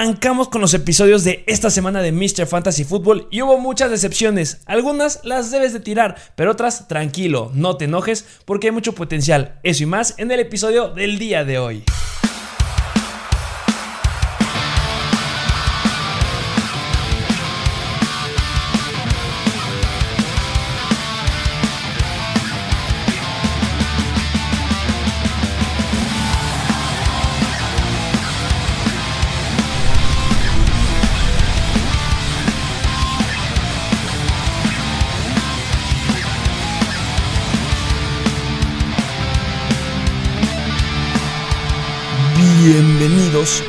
arrancamos con los episodios de esta semana de Mr. Fantasy Football y hubo muchas decepciones. Algunas las debes de tirar, pero otras tranquilo, no te enojes porque hay mucho potencial. Eso y más en el episodio del día de hoy.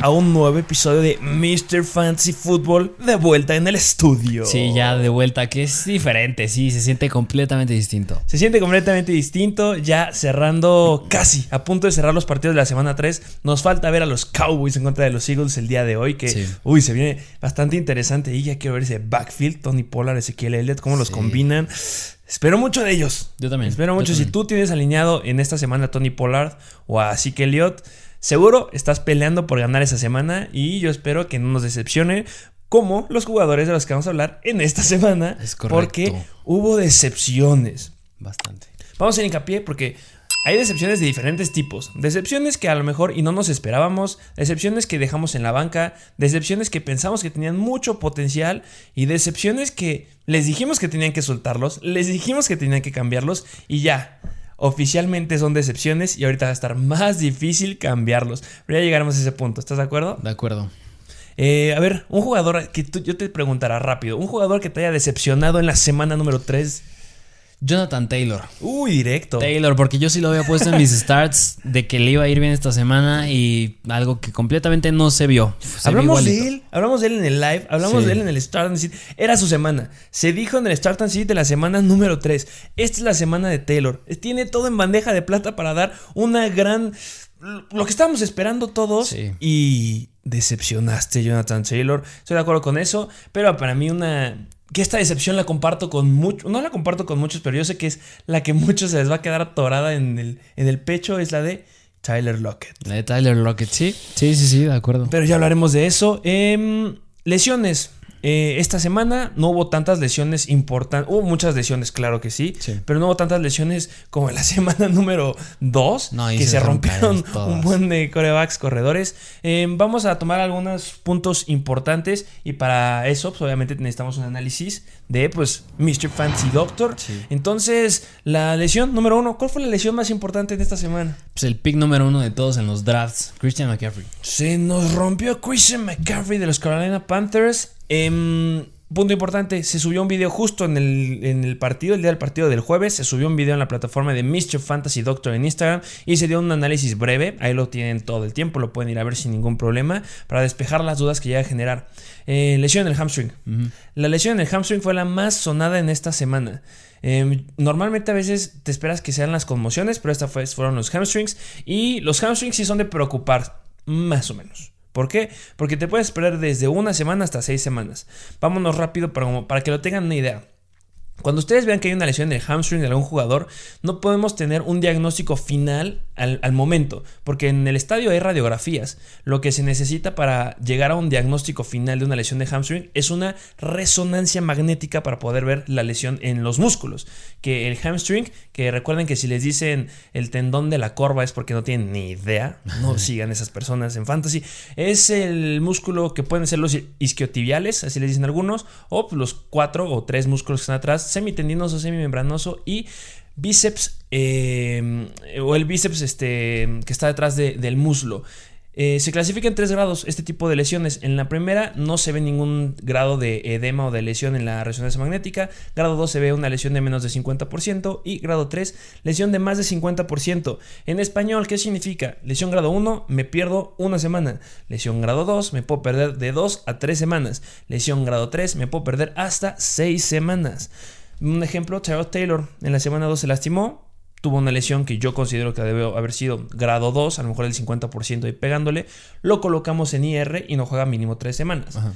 A un nuevo episodio de Mr. Fantasy Football de vuelta en el estudio. Sí, ya de vuelta, que es diferente, sí, se siente completamente distinto. Se siente completamente distinto, ya cerrando casi, a punto de cerrar los partidos de la semana 3. Nos falta ver a los Cowboys en contra de los Eagles el día de hoy, que, Sí. uy, se viene bastante interesante y ya quiero ver ese backfield, Tony Pollard, Ezequiel Elliott, cómo los combinan. Espero mucho de ellos. Yo también. Espero mucho. Si tú tienes alineado en esta semana a Tony Pollard o a Zeke Elliott, seguro estás peleando por ganar esa semana y yo espero que no nos decepcione como los jugadores de los que vamos a hablar en esta semana. Es correcto. Porque hubo decepciones. Bastante. Vamos a hacer hincapié porque hay decepciones de diferentes tipos. Decepciones que a lo mejor y no nos esperábamos, decepciones que dejamos en la banca, decepciones que pensamos que tenían mucho potencial y decepciones que les dijimos que tenían que soltarlos, les dijimos que tenían que cambiarlos y ya. Oficialmente son decepciones y ahorita va a estar más difícil cambiarlos. Pero ya llegaremos a ese punto, ¿estás de acuerdo? De acuerdo. Eh, a ver, un jugador que tú- yo te preguntará rápido, un jugador que te haya decepcionado en la semana número 3. Jonathan Taylor. Uy, directo. Taylor, porque yo sí lo había puesto en mis starts de que le iba a ir bien esta semana y algo que completamente no se vio. Se vio Hablamos de él, hablamos de él en el live, hablamos Sí. de él en el Start and Sit. Era su semana. Se dijo en el Start and Sit de la semana número 3. Esta es la semana de Taylor. Tiene todo en bandeja de plata para dar una gran. Lo que estábamos esperando todos. Sí. Y decepcionaste, Jonathan Taylor. Estoy de acuerdo con eso. Pero para mí, una. Que esta decepción la comparto con muchos. No la comparto con muchos, pero yo sé que es la que muchos se les va a quedar atorada en el, en el pecho. Es la de Tyler Lockett. La de Tyler Lockett, sí. Sí, sí, sí, de acuerdo. Pero ya hablaremos de eso. Em, lesiones. Eh, esta semana no hubo tantas lesiones importantes. Hubo muchas lesiones, claro que sí, Sí. Pero no hubo tantas lesiones como en la semana número 2. No, ahí que se rompieron un buen de corebacks corredores. Em, vamos a tomar algunos puntos importantes. Y para eso, pues, obviamente, necesitamos un análisis de pues Mr. Fancy Doctor. Sí. Entonces, la lesión número uno. ¿Cuál fue la lesión más importante de esta semana? Pues el pick número uno de todos en los drafts, Christian McCaffrey. Se nos rompió Christian McCaffrey de los Carolina Panthers. Em, punto importante, se subió un video justo en el, en el partido, el día del partido del jueves. Se subió un video en la plataforma de Mr. Fantasy Doctor en Instagram y se dio un análisis breve. Ahí lo tienen todo el tiempo, lo pueden ir a ver sin ningún problema para despejar las dudas que llega a generar. Eh, lesión en el hamstring. La lesión en el hamstring fue la más sonada en esta semana. Eh, normalmente a veces te esperas que sean las conmociones, pero esta fue, fueron los hamstrings. Y los hamstrings sí son de preocupar, más o menos. ¿Por qué? Porque te puedes esperar desde una semana hasta seis semanas. Vámonos rápido para, para que lo tengan una idea. Cuando ustedes vean que hay una lesión en el hamstring de algún jugador, no podemos tener un diagnóstico final al, al momento, porque en el estadio hay radiografías. Lo que se necesita para llegar a un diagnóstico final de una lesión de hamstring es una resonancia magnética para poder ver la lesión en los músculos. Que el hamstring, que recuerden que si les dicen el tendón de la corva es porque no tienen ni idea, no sigan esas personas en fantasy, es el músculo que pueden ser los isquiotibiales, así les dicen algunos, o los cuatro o tres músculos que están atrás, semitendinoso, semimembranoso y bíceps eh, o el bíceps este, que está detrás de- del muslo. Eh, se clasifica en tres grados este tipo de lesiones. En la primera no se ve ningún grado de edema o de lesión en la resonancia magnética. Grado 2 se ve una lesión de menos de 50% y grado 3 lesión de más de 50%. En español, ¿qué significa? Lesión grado 1 me pierdo una semana. Lesión grado 2 me puedo perder de 2 a 3 semanas. Lesión grado 3 me puedo perder hasta 6 semanas. Un ejemplo, Tyrod Taylor en la semana 2 se lastimó, tuvo una lesión que yo considero que debe haber sido grado 2, a lo mejor el 50% y pegándole, lo colocamos en IR y no juega mínimo 3 semanas. Ajá.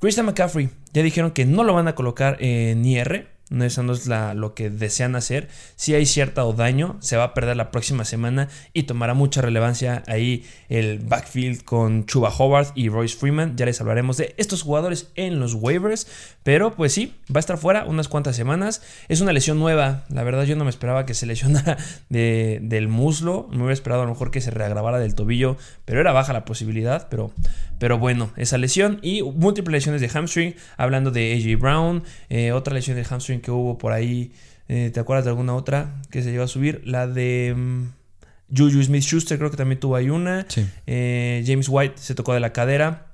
Christian McCaffrey, ya dijeron que no lo van a colocar en IR. No, eso no es la, lo que desean hacer. Si hay cierta o daño, se va a perder la próxima semana y tomará mucha relevancia ahí el backfield con Chuba Howard y Royce Freeman. Ya les hablaremos de estos jugadores en los waivers. Pero pues sí, va a estar fuera unas cuantas semanas. Es una lesión nueva. La verdad yo no me esperaba que se lesionara de, del muslo. Me hubiera esperado a lo mejor que se reagravara del tobillo. Pero era baja la posibilidad. Pero, pero bueno, esa lesión. Y múltiples lesiones de hamstring. Hablando de AJ Brown. Eh, otra lesión de hamstring que hubo por ahí. Eh, ¿Te acuerdas de alguna otra que se llegó a subir? La de... Um, Juju Smith Schuster creo que también tuvo ahí una. Eh, James White se tocó de la cadera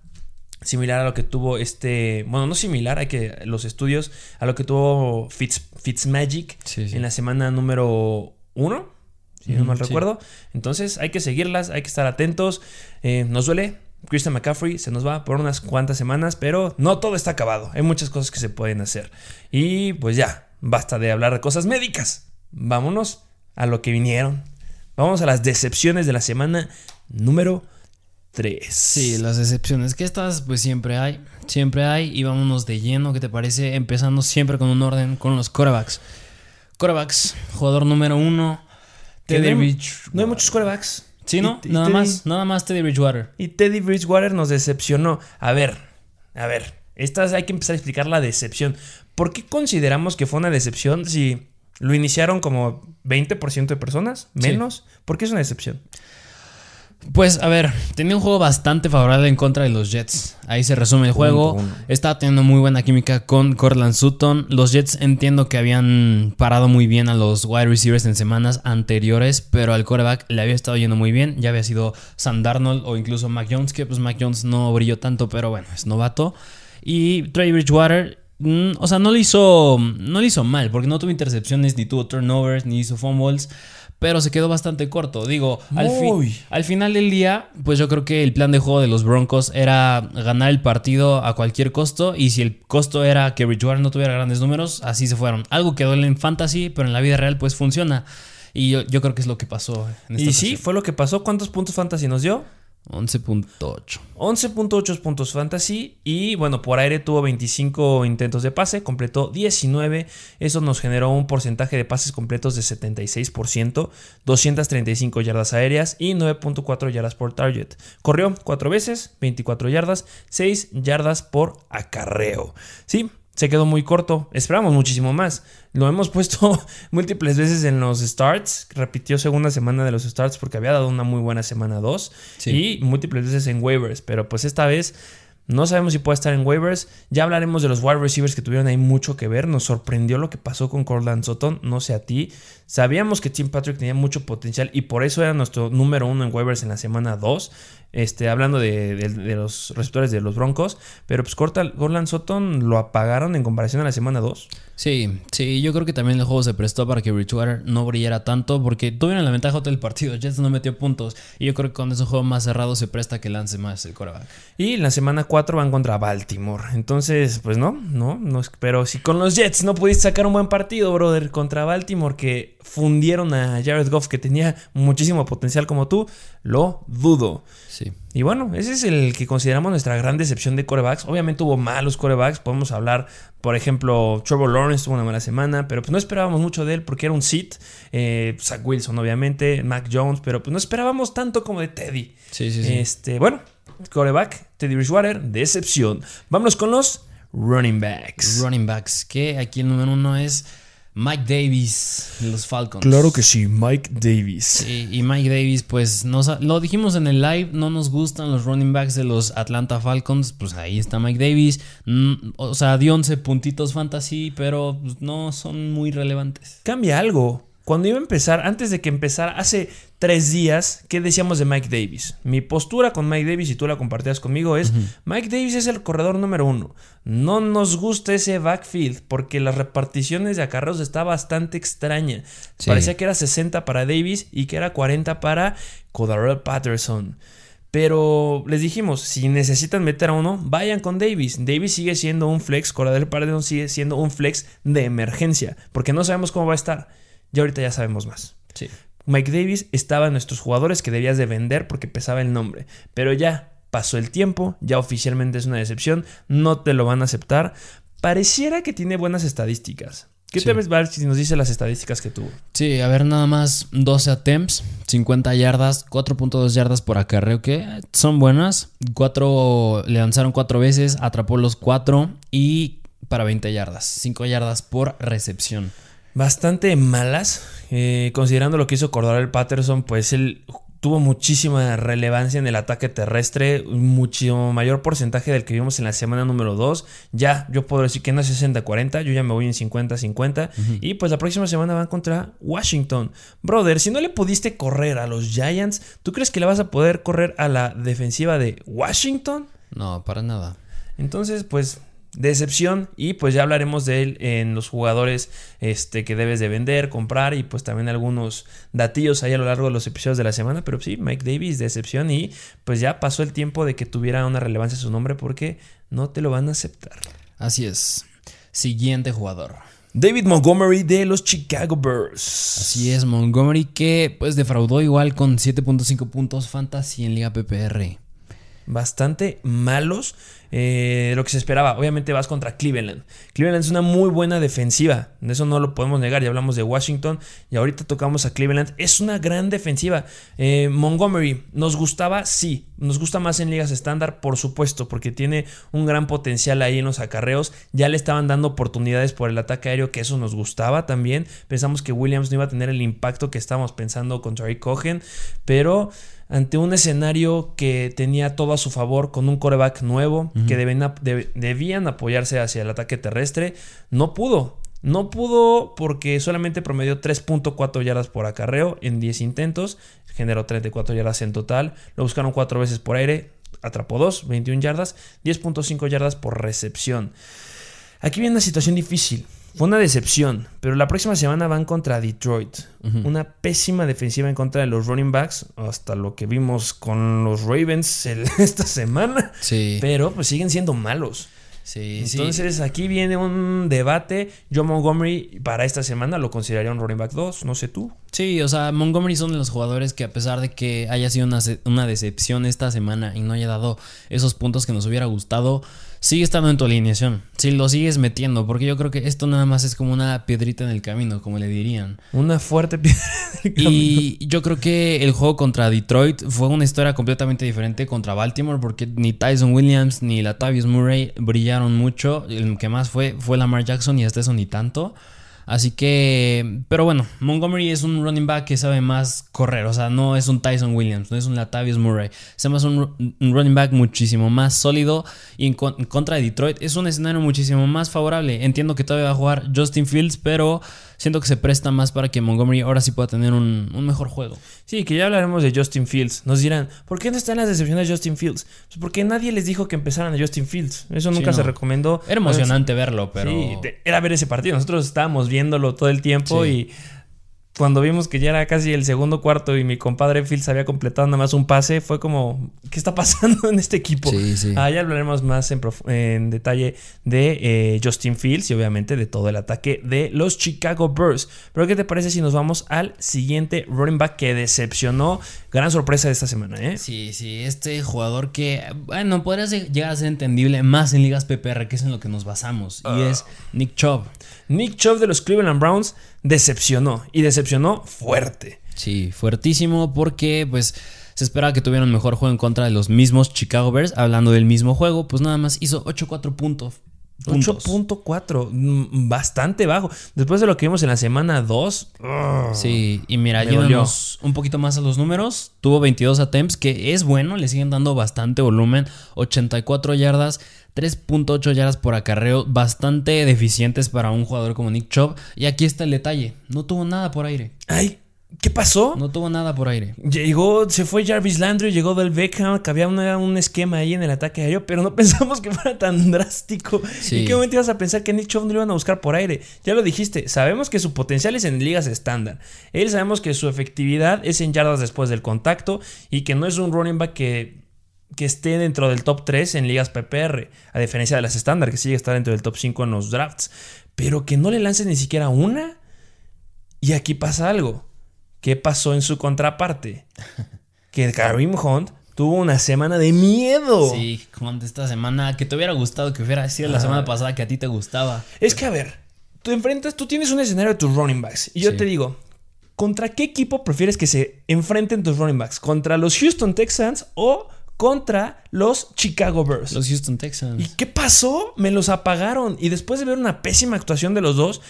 similar a lo que tuvo este, bueno, no similar, hay que los estudios, a lo que tuvo Fitz, Fitzmagic en la semana número uno, si no mal recuerdo. Entonces hay que seguirlas, hay que estar atentos. Eh, nos duele, Christian McCaffrey se nos va por unas cuantas semanas, pero no todo está acabado. Hay muchas cosas que se pueden hacer. Y pues ya, basta de hablar de cosas médicas. Vámonos a lo que vinieron. Vamos a las decepciones de la semana número 3. Sí, las decepciones. Que estas, pues siempre hay. Siempre hay. Y vámonos de lleno, ¿qué te parece? Empezando siempre con un orden con los corebacks. Corebacks, jugador número uno. Teddy Bridgewater. No hay muchos corebacks. Sí, ¿no? nada más, nada más Teddy Bridgewater. Y Teddy Bridgewater nos decepcionó. A ver, a ver. Estas hay que empezar a explicar la decepción. ¿Por qué consideramos que fue una decepción si lo iniciaron como 20% de personas? ¿Menos? ¿Por qué es una decepción? Pues a ver, tenía un juego bastante favorable en contra de los Jets. Ahí se resume el juego. Estaba teniendo muy buena química con Cortland Sutton. Los Jets entiendo que habían parado muy bien a los wide receivers en semanas anteriores, pero al quarterback le había estado yendo muy bien. Ya había sido Sam Darnold o incluso Mac Jones, que pues Mac Jones no brilló tanto, pero bueno, es novato. Y Trey Bridgewater mm, o sea, no lo hizo. No lo hizo mal, porque no tuvo intercepciones, ni tuvo turnovers, ni hizo fumbles pero se quedó bastante corto. Digo, al, al, final del día, pues yo creo que el plan de juego de los Broncos era ganar el partido a cualquier costo y si el costo era que Bridgewater no tuviera grandes números, así se fueron. Algo que duele en fantasy, pero en la vida real pues funciona. Y yo, yo creo que es lo que pasó. En esta y sí, fue lo que pasó. ¿Cuántos puntos fantasy nos dio? 11.8. 11.8 puntos fantasy y bueno, por aire tuvo 25 intentos de pase, completó 19. Eso nos generó un porcentaje de pases completos de 76%, 235 yardas aéreas y 9.4 yardas por target. Corrió 4 veces, 24 yardas, 6 yardas por acarreo. Sí, se quedó muy corto. Esperamos muchísimo más. Lo hemos puesto múltiples veces en los starts. Repitió segunda semana de los starts porque había dado una muy buena semana 2. Y múltiples veces en waivers. Pero pues esta vez no sabemos si puede estar en waivers. Ya hablaremos de los wide receivers que tuvieron ahí mucho que ver. Nos sorprendió lo que pasó con Corland Sutton. No sé a ti. Sabíamos que Tim Patrick tenía mucho potencial y por eso era nuestro número uno en waivers en la semana 2. Este, hablando de, los receptores de los Broncos. Pero pues Corland Sutton lo apagaron en comparación a la semana 2. Sí, sí, yo creo que también el juego se prestó para que Bridgewater no brillara tanto porque tuvieron la ventaja todo el partido. Jets no metió puntos y yo creo que con ese juego más cerrado se presta que lance más el coreback. Y en la semana 4 van contra Baltimore. Entonces, pues no, no, no. Pero si con los Jets no pudiste sacar un buen partido, brother, contra Baltimore que fundieron a Jared Goff que tenía muchísimo potencial como tú, lo dudo. Sí. Y bueno, ese es el que consideramos nuestra gran decepción de corebacks. Obviamente hubo malos corebacks. Podemos hablar, por ejemplo, Trevor Lawrence tuvo una mala semana, pero pues no esperábamos mucho de él porque era un sit. Eh, Zach Wilson, obviamente, Mac Jones, pero pues no esperábamos tanto como de Teddy. Sí, sí, sí. Este, bueno, coreback, Teddy Bridgewater, decepción. Vámonos con los running backs. Running backs, que aquí el número uno es Mike Davis, los Falcons. Claro que sí, Mike Davis. Sí, y Mike Davis, pues nos, lo dijimos en el live, no nos gustan los running backs de los Atlanta Falcons, pues ahí está Mike Davis. Mm, o sea, dio 11 puntitos fantasy, pero pues, no son muy relevantes. Cambia algo. Cuando iba a empezar, antes de que empezara, hace tres días, ¿qué decíamos de Mike Davis? Mi postura con Mike Davis, y tú la compartías conmigo, es: Mike Davis es el corredor número uno. No nos gusta ese backfield porque las reparticiones de acarreos está bastante extraña. Parecía que era 60 para Davis y que era 40 para Codarrell Patterson. Pero les dijimos, si necesitan meter a uno, vayan con Davis. Davis sigue siendo un flex, Coradel Patterson sigue siendo un flex de emergencia, porque no sabemos cómo va a estar. Ya ahorita ya sabemos más. Sí. Mike Davis estaba en nuestros jugadores que debías de vender porque pesaba el nombre. Pero ya pasó el tiempo, ya oficialmente es una decepción, no te lo van a aceptar. Pareciera que tiene buenas estadísticas. ¿Qué te ves, ver si nos dice las estadísticas que tuvo? Sí, a ver, nada más 12 attempts, 50 yardas, 4.2 yardas por acarreo, que son buenas. Cuatro, le lanzaron cuatro veces, atrapó los cuatro y para 20 yardas, 5 yardas por recepción. Bastante malas, eh, considerando lo que hizo Cordell Patterson, pues él tuvo muchísima relevancia en el ataque terrestre, mucho mayor porcentaje del que vimos en la semana número 2. Ya, yo puedo decir que no es 60-40, yo ya me voy en 50-50. Y pues la próxima semana van contra Washington. Brother, si no le pudiste correr a los Giants, ¿tú crees que le vas a poder correr a la defensiva de Washington? No, para nada. Entonces, pues decepción y pues ya hablaremos de él en los jugadores este, que debes de vender, comprar y pues también algunos datillos ahí a lo largo de los episodios de la semana, pero sí, Mike Davis, decepción y pues ya pasó el tiempo de que tuviera una relevancia su nombre porque no te lo van a aceptar. Así es. Siguiente jugador. David Montgomery de los Chicago Bears. Así es, Montgomery que pues defraudó igual con 7.5 puntos fantasy en Liga PPR. Bastante malos. Eh, lo que se esperaba. Obviamente vas contra Cleveland. Cleveland es una muy buena defensiva. De eso no lo podemos negar. Ya hablamos de Washington y ahorita tocamos a Cleveland. Es una gran defensiva. Eh, Montgomery, ¿nos gustaba? Sí. Nos gusta más en ligas estándar, por supuesto, porque tiene un gran potencial ahí en los acarreos. Ya le estaban dando oportunidades por el ataque aéreo, que eso nos gustaba también. Pensamos que Williams no iba a tener el impacto que estábamos pensando contra Cohen, pero ante un escenario que tenía todo a su favor con un coreback nuevo, que debían apoyarse hacia el ataque terrestre, no pudo. No pudo porque solamente promedió 3.4 yardas por acarreo en 10 intentos, generó 34 yardas en total, lo buscaron 4 veces por aire, atrapó 2, 21 yardas, 10.5 yardas por recepción. Aquí viene una situación difícil. Fue una decepción, pero la próxima semana van contra Detroit. Una pésima defensiva en contra de los running backs, hasta lo que vimos con los Ravens esta semana. Sí. Pero pues siguen siendo malos. Sí, Entonces aquí viene un debate. Yo Montgomery para esta semana lo consideraría un running back 2, no sé tú. Sí, o sea, Montgomery son de los jugadores que a pesar de que haya sido una, una decepción esta semana y no haya dado esos puntos que nos hubiera gustado, sigue estando en tu alineación. Si lo sigues metiendo, porque yo creo que esto nada más es como una piedrita en el camino, como le dirían. Una fuerte piedra. Y yo creo que el juego contra Detroit fue una historia completamente diferente contra Baltimore, porque ni Tyson Williams ni Latavius Murray brillaron mucho. El que más fue fue Lamar Jackson y hasta eso ni tanto. Así que, pero bueno, Montgomery es un running back que sabe más correr, o sea, no es un Tyson Williams, no es un Latavius Murray, es más un, running back muchísimo más sólido y en, contra de Detroit es un escenario muchísimo más favorable. Entiendo que todavía va a jugar Justin Fields, pero siento que se presta más para que Montgomery ahora sí pueda tener un, mejor juego. Sí, que ya hablaremos de Justin Fields. Nos dirán, ¿por qué no están las decepciones de Justin Fields? Pues porque nadie les dijo que empezaran a Justin Fields. Eso nunca se recomendó. Era emocionante verlo, pero. Sí, era ver ese partido. Nosotros estábamos viéndolo todo el tiempo y cuando vimos que ya era casi el segundo cuarto y mi compadre Fields había completado nada más un pase, fue como, ¿qué está pasando en este equipo? Sí, sí. Ah, ya hablaremos más en, detalle de eh, Justin Fields y obviamente de todo el ataque de los Chicago Bears. Pero ¿qué te parece si nos vamos al siguiente running back que decepcionó? Gran sorpresa de esta semana, ¿eh? Sí, sí, este jugador que, bueno, podría llegar a ser entendible más en ligas PPR, que es en lo que nos basamos, y ah. es Nick Chubb. Nick Chubb de los Cleveland Browns decepcionó y decepcionó fuerte. Sí, fuertísimo porque pues se esperaba que tuviera un mejor juego en contra de los mismos Chicago Bears. Hablando del mismo juego, pues nada más hizo 8-4 puntos. 8.4, mm, bastante bajo. Después de lo que vimos en la semana 2. Sí, y mira, yéndonos un poquito más a los números. Tuvo 22 attempts, que es bueno, le siguen dando bastante volumen. 84 yardas, 3.8 yardas por acarreo, bastante deficientes para un jugador como Nick Chubb. Y aquí está el detalle, no tuvo nada por aire. Ay, ¿qué pasó? No tuvo nada por aire. Llegó, se fue Jarvis Landry, llegó Del Beckham, que había un esquema ahí en el ataque aéreo, pero no pensamos que fuera tan drástico. ¿En qué momento ibas a pensar que Nick Chubb no lo iban a buscar por aire? Ya lo dijiste, sabemos que su potencial es en ligas estándar. Él sabemos que su efectividad es en yardas después del contacto y que no es un running back que que esté dentro del top 3 en ligas PPR, a diferencia de las estándar, que sigue estar dentro del top 5 en los drafts, pero que no le lance ni siquiera una. Y aquí pasa algo. ¿Qué pasó en su contraparte? Que Karim Hunt tuvo una semana de miedo. Sí, Hunt esta semana que te hubiera gustado que hubiera sido la semana pasada que a ti te gustaba. Es que a ver, tú enfrentas, tú tienes un escenario de tus running backs. Y yo te digo, ¿contra qué equipo prefieres que se enfrenten tus running backs? ¿Contra los Houston Texans o contra los Chicago Bears. Los Houston Texans. ¿Y qué pasó? Me los apagaron. Y después de ver una pésima actuación de los dos,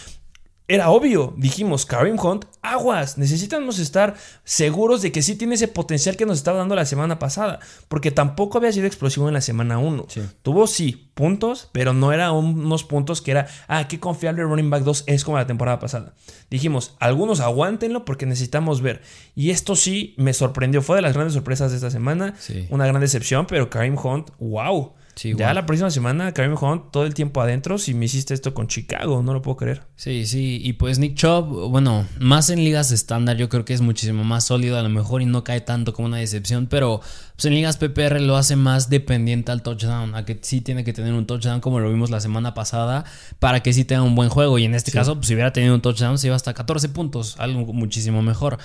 era obvio, dijimos, Karim Hunt, aguas, necesitamos estar seguros de que sí tiene ese potencial que nos estaba dando la semana pasada, porque tampoco había sido explosivo en la semana 1. Tuvo sí puntos, pero no eran unos puntos que era, ah, qué confiable running back 2 es como la temporada pasada. Dijimos, algunos aguántenlo porque necesitamos ver. Y esto sí me sorprendió, fue de las grandes sorpresas de esta semana, una gran decepción, pero Karim Hunt, wow ya la próxima semana, Karim Hunt todo el tiempo adentro. Si me hiciste esto con Chicago, no lo puedo creer. Sí, sí. Y pues Nick Chubb, bueno, más en ligas estándar, yo creo que es muchísimo más sólido a lo mejor y no cae tanto como una decepción. Pero pues, en ligas PPR lo hace más dependiente al touchdown. A que sí tiene que tener un touchdown como lo vimos la semana pasada para que sí tenga un buen juego. Y en este caso, pues, si hubiera tenido un touchdown, se iba hasta 14 puntos. Algo muchísimo mejor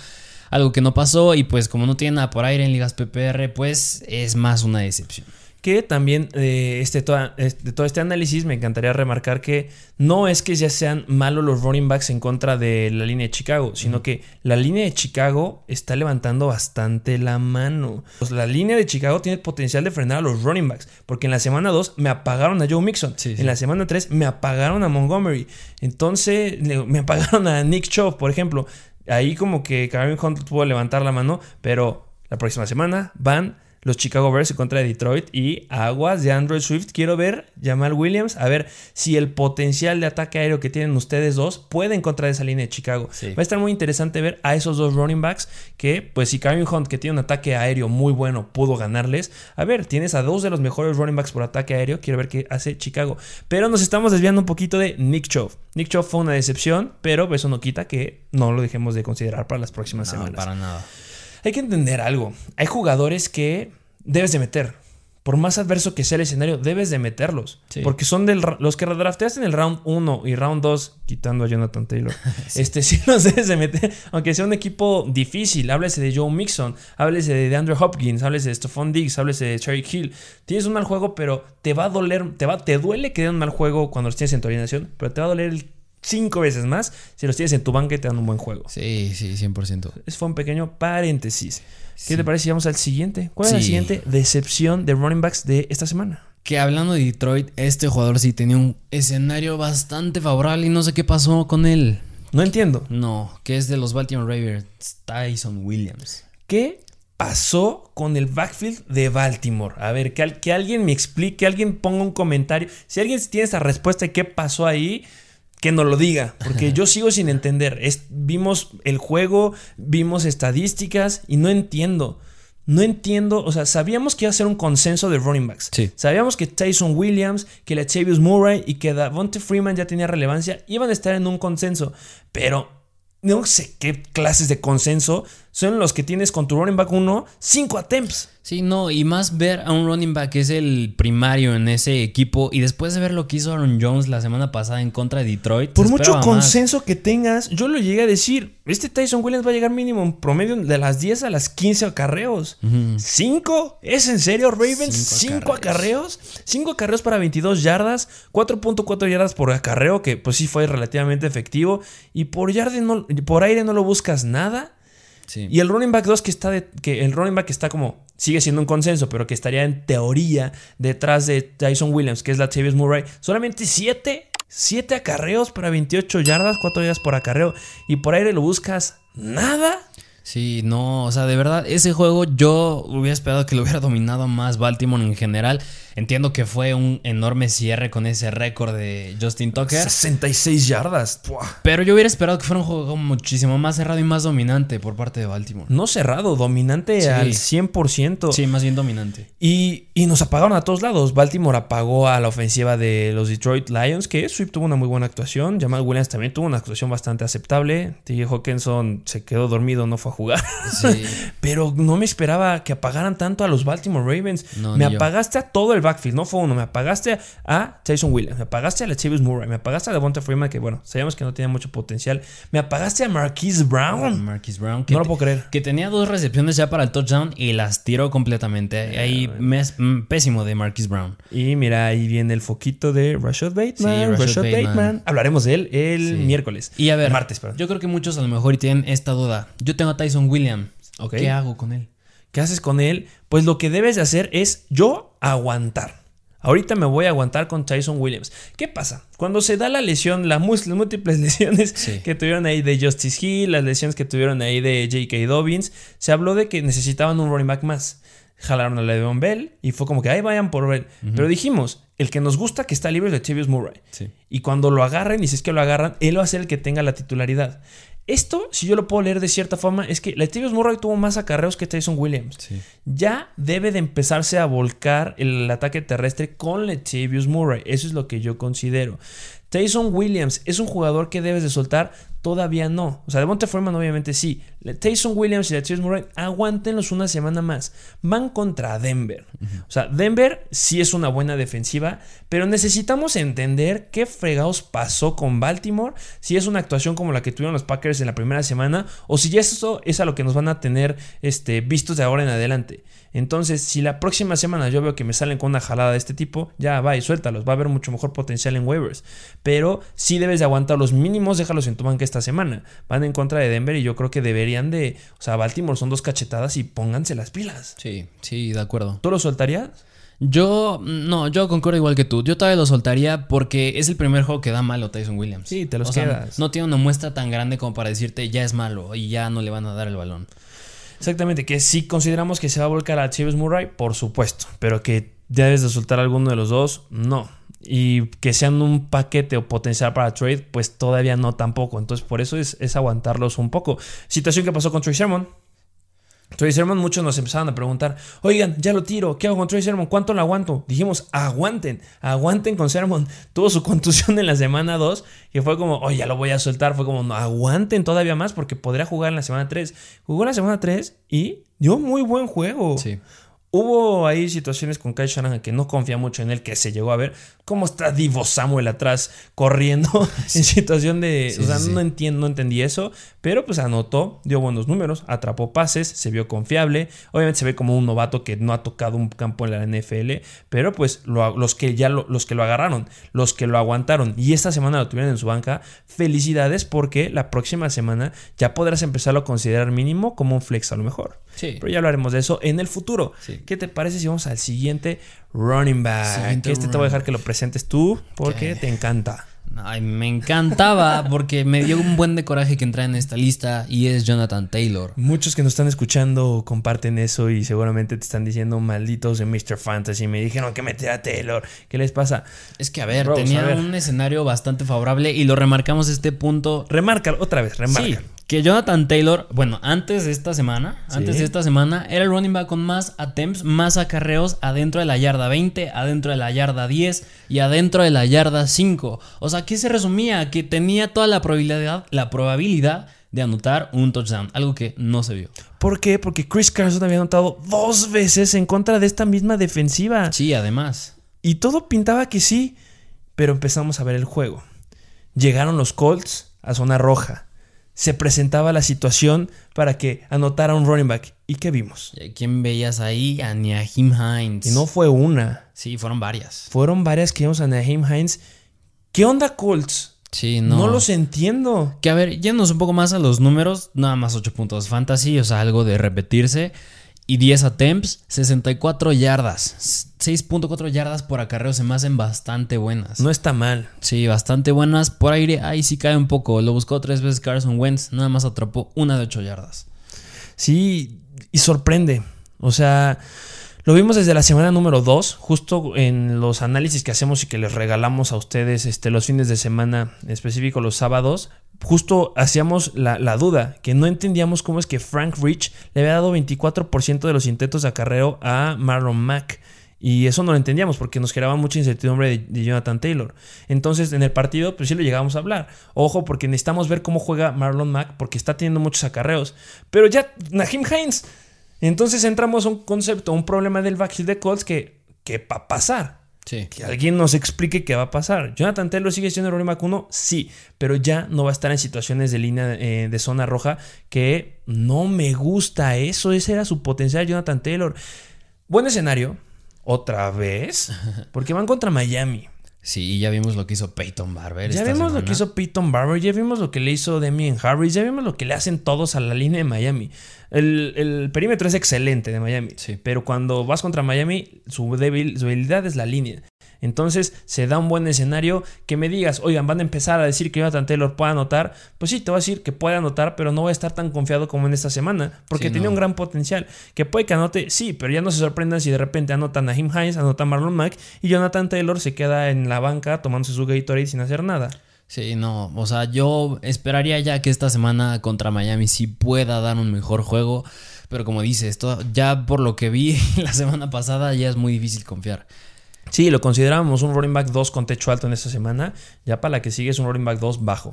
algo que no pasó y pues como no tiene nada por aire en ligas PPR, pues es más una decepción que también eh, este, de todo este análisis me encantaría remarcar que no es que ya sean malos los running backs en contra de la línea de Chicago, sino que la línea de Chicago está levantando bastante la mano. Pues la línea de Chicago tiene el potencial de frenar a los running backs, porque en la semana 2 me apagaron a Joe Mixon, en la semana 3 me apagaron a Montgomery, entonces me apagaron a Nick Chubb, por ejemplo. Ahí como que Karim Hunt pudo levantar la mano, pero la próxima semana van los Chicago Bears en contra de Detroit y aguas de Android Swift. Quiero ver Jamal Williams, a ver si el potencial de ataque aéreo que tienen ustedes dos puede encontrar esa línea de Chicago. Va a estar muy interesante ver a esos dos running backs que, pues si Karim Hunt, que tiene un ataque aéreo muy bueno, pudo ganarles. A ver, tienes a dos de los mejores running backs por ataque aéreo. Quiero ver qué hace Chicago. Pero nos estamos desviando un poquito de Nick Chubb. Nick Chubb fue una decepción, pero eso no quita que no lo dejemos de considerar para las próximas no, semanas. Para nada hay que entender algo. Hay jugadores que debes de meter. Por más adverso que sea el escenario, debes de meterlos. Porque son de los que drafteaste en el round 1 y round 2, quitando a Jonathan Taylor. Este sí los debes de meter. Aunque sea un equipo difícil. Háblese de Joe Mixon, háblese de Andrew Hopkins, háblese de Stephon Diggs, háblese de Cherry Hill. Tienes un mal juego, pero te va a doler, te, va, te duele que den un mal juego cuando los tienes en tu alineación, pero te va a doler el cinco veces más si los tienes en tu banca te dan un buen juego. Sí, sí, 100%. Eso fue un pequeño paréntesis. ¿Qué te parece si vamos al siguiente? ¿Cuál es la siguiente decepción de running backs de esta semana? Que hablando de Detroit, este jugador sí tenía un escenario bastante favorable y no sé qué pasó con él. No entiendo. No, que es de los Baltimore Ravens, Tyson Williams. ¿Qué pasó con el backfield de Baltimore? A ver, que, que alguien me explique, que alguien ponga un comentario. Si alguien tiene esa respuesta de qué pasó ahí, que nos lo diga, porque yo sigo sin entender. vimos el juego, vimos estadísticas y no entiendo. No entiendo, o sea, sabíamos que iba a ser un consenso de running backs. Sabíamos que Tyson Williams, que Latavius Murray y que Davonte Freeman ya tenía relevancia, iban a estar en un consenso, pero no sé qué clases de consenso son los que tienes con tu running back 1, 5 attempts. Sí, no, y más ver a un running back que es el primario en ese equipo y después de ver lo que hizo Aaron Jones la semana pasada en contra de Detroit. Por mucho consenso que tengas, yo lo llegué a decir, este Tyson Williams va a llegar mínimo en promedio de las 10 a las 15 acarreos. ¿5? ¿Es en serio, Ravens? ¿5 acarreos? 5 acarreos para 22 yardas, 4.4 yardas por acarreo, que pues sí fue relativamente efectivo. Y por, no, por aire no lo buscas nada. Y el running back 2 que está de, que el running back está como sigue siendo un consenso, pero que estaría en teoría detrás de Tyson Williams, que es la Tavis Murray, solamente 7 7 acarreos para 28 yardas, 4 yardas por acarreo y por aire lo buscas nada. Sí, no, o sea, de verdad, ese juego yo hubiera esperado que lo hubiera dominado más Baltimore en general. Entiendo que fue un enorme cierre con ese récord de Justin Tucker. 66 yardas. Pero yo hubiera esperado que fuera un juego muchísimo más cerrado y más dominante por parte de Baltimore. No cerrado, dominante al 100%. Sí, más bien dominante. Y, y, nos apagaron a todos lados. Baltimore apagó a la ofensiva de los Detroit Lions, que Swift tuvo una muy buena actuación. Jamal Williams también tuvo una actuación bastante aceptable. T.J. Hawkinson se quedó dormido, no fue a jugar. Sí. Pero no me esperaba que apagaran tanto a los Baltimore Ravens. me apagaste a todo el el backfield, no fue uno. Me apagaste a Tyson Williams, me apagaste a Latavius Murray, me apagaste a Devonta Freeman, que bueno, sabíamos que no tenía mucho potencial. Me apagaste a Marquise Brown. Marquise Brown. no lo puedo creer. Que tenía dos recepciones ya para el touchdown y las tiró completamente. Ahí mes, mm, pésimo de Marquise Brown. Y mira, ahí viene el foquito de Rashad Bateman. Sí, Rashad, Bateman. Hablaremos de él el miércoles. Y a ver, martes, perdón. Yo creo que muchos a lo mejor tienen esta duda. Yo tengo a Tyson Williams. ¿Qué hago con él? ¿Qué haces con él? Pues lo que debes de hacer es yo aguantar. Ahorita me voy a aguantar con Tyson Williams. ¿Qué pasa? Cuando se da la lesión, las múltiples lesiones que tuvieron ahí de Justice Hill, las lesiones que tuvieron ahí de J.K. Dobbins, se habló de que necesitaban un running back más. Jalaron a Le'Veon Bell y fue como que ahí vayan por Bell. Pero dijimos, el que nos gusta que está libre es de Chavius Murray. Y cuando lo agarren, y si es que lo agarran, él va a ser el que tenga la titularidad. Esto, si yo lo puedo leer de cierta forma, es que Latavius Murray tuvo más acarreos que Tyson Williams. Ya debe de empezarse a volcar el ataque terrestre con Latavius Murray. Eso es lo que yo considero. Tyson Williams es un jugador que debes de soltar Todavía no. O sea, de Monte Foreman obviamente sí. Tyson Williams y Latavius Murray, aguántenlos una semana más. Van contra Denver. O sea, Denver sí es una buena defensiva, pero necesitamos entender qué fregados pasó con Baltimore. Si es una actuación como la que tuvieron los Packers en la primera semana, o si ya eso es a lo que nos van a tener este, vistos de ahora en adelante. Entonces, si la próxima semana yo veo que me salen con una jalada de este tipo, ya va y suéltalos. Va a haber mucho mejor potencial en waivers. Pero si debes de aguantar los mínimos, déjalos en tu banca esta semana. Van en contra de Denver y yo creo que deberían de. O sea, Baltimore son dos cachetadas y pónganse las pilas. Sí, sí, de acuerdo. ¿Tú lo soltarías? Yo, no, yo concuerdo igual que tú. Yo todavía lo soltaría porque es el primer juego que da malo Tyson Williams. Sí, te los quedas. no tiene una muestra tan grande como para decirte ya es malo y ya no le van a dar el balón. Exactamente, que si consideramos que se va a volcar a Chavis Murray, por supuesto, pero que debes de soltar alguno de los dos, no y que sean un paquete o potencial para trade, pues todavía no tampoco. Entonces, por eso es, aguantarlos un poco. Situación que pasó con Troy Sermon. Troy Sermon, muchos nos empezaban a preguntar: Oigan, ya lo tiro, ¿qué hago con Troy Sermon? ¿Cuánto lo aguanto? Dijimos: Aguanten, aguanten con Sermon. Tuvo su contusión en la semana 2, que fue como: Oye, ya lo voy a soltar. Fue como: No, aguanten todavía más porque podría jugar en la semana 3. Jugó en la semana 3 y dio muy buen juego. Sí. Hubo ahí situaciones con Kai Shanahan que no confía mucho en él, que se llegó a ver. Cómo está Divo Samuel atrás corriendo en situación de... o sea, no entiendo, no entendí eso, pero pues anotó, dio buenos números, atrapó pases, se vio confiable, obviamente se ve como un novato que no ha tocado un campo en la NFL, pero pues los que ya lo, los que lo agarraron, los que lo aguantaron y esta semana lo tuvieron en su banca, felicidades porque la próxima semana ya podrás empezarlo a considerar mínimo como un flex a lo mejor. Sí. Pero ya hablaremos de eso en el futuro. ¿Qué te parece si vamos al siguiente running back? este te voy a dejar que lo presentes tú porque te encanta. Ay, me encantaba porque me dio un buen de coraje que entra en esta lista y es Jonathan Taylor. Muchos que nos están escuchando comparten eso y seguramente te están diciendo malditos de Mr. Fantasy. Me dijeron que meter a Taylor. ¿Qué les pasa? Es que a ver, tenía un escenario bastante favorable y lo remarcamos este punto. Remarca, otra vez, remarca. Sí, que Jonathan Taylor, bueno, antes de esta semana, antes de esta semana, era el running back con más attempts, más acarreos adentro de la yarda 20, adentro de la yarda 10 y adentro de la yarda 5. O sea, ¿qué se resumía? Que tenía toda la probabilidad, la probabilidad de anotar un touchdown, algo que no se vio. ¿Por qué? Porque Chris Carson había anotado dos veces en contra de esta misma defensiva. Sí, además. Y todo pintaba que sí, pero empezamos a ver el juego. Llegaron los Colts a zona roja se presentaba la situación para que anotara un running back. ¿Y qué vimos? ¿Quién veías ahí? A Naheem Hines. Y no fue una. Sí, fueron varias. Fueron varias que vimos a Naheem Hines. ¿Qué onda, Colts? Sí, no. No los entiendo. Que a ver, yéndonos un poco más a los números, nada más 8 puntos fantasy, o sea, algo de repetirse y 10 attempts, 64 yardas. 6.4 yardas por acarreo se me hacen bastante buenas. No está mal. Sí, bastante buenas. Por aire, ahí sí cae un poco. Lo buscó tres veces Carson Wentz, nada más atrapó una de 8 yardas. Sí, y sorprende. O sea, lo vimos desde la semana número 2, justo en los análisis que hacemos y que les regalamos a ustedes este, los fines de semana, en específico los sábados justo hacíamos la, duda, que no entendíamos cómo es que Frank Rich le había dado 24% de los intentos de acarreo a Marlon Mack. Y eso no lo entendíamos porque nos generaba mucha incertidumbre de, Jonathan Taylor. Entonces, en el partido, pues sí lo llegábamos a hablar. Ojo, porque necesitamos ver cómo juega Marlon Mack porque está teniendo muchos acarreos. Pero ya, Nahim Hines. Entonces entramos a un concepto, un problema del backfield de Colts que qué va a pasar. Sí. Que alguien nos explique qué va a pasar. Jonathan Taylor sigue siendo el back 1, sí, pero ya no va a estar en situaciones de línea eh, de zona roja que no me gusta eso. Ese era su potencial, Jonathan Taylor. Buen escenario, otra vez, porque van contra Miami. Sí, ya vimos lo que hizo Peyton Barber. Ya vimos lo que hizo Peyton Barber, ya vimos lo que le hizo Demian Harris, ya vimos lo que le hacen todos a la línea de Miami. El, el perímetro es excelente de Miami, Sí. pero cuando vas contra Miami, su, débil, su debilidad es la línea. Entonces se da un buen escenario que me digas, oigan, van a empezar a decir que Jonathan Taylor puede anotar. Pues sí, te voy a decir que puede anotar, pero no voy a estar tan confiado como en esta semana, porque Sí, tenía no. un gran potencial. Que puede que anote, sí, pero ya no se sorprendan si de repente anotan a Jim Hines, anotan a Marlon Mack y Jonathan Taylor se queda en la banca tomándose su Gatorade sin hacer nada. Sí, no, o sea, yo esperaría ya que esta semana contra Miami sí pueda dar un mejor juego, pero como dices, ya por lo que vi la semana pasada ya es muy difícil confiar. Sí, lo considerábamos un running back 2 con techo alto en esta semana. Ya para la que sigue es un running back 2 bajo.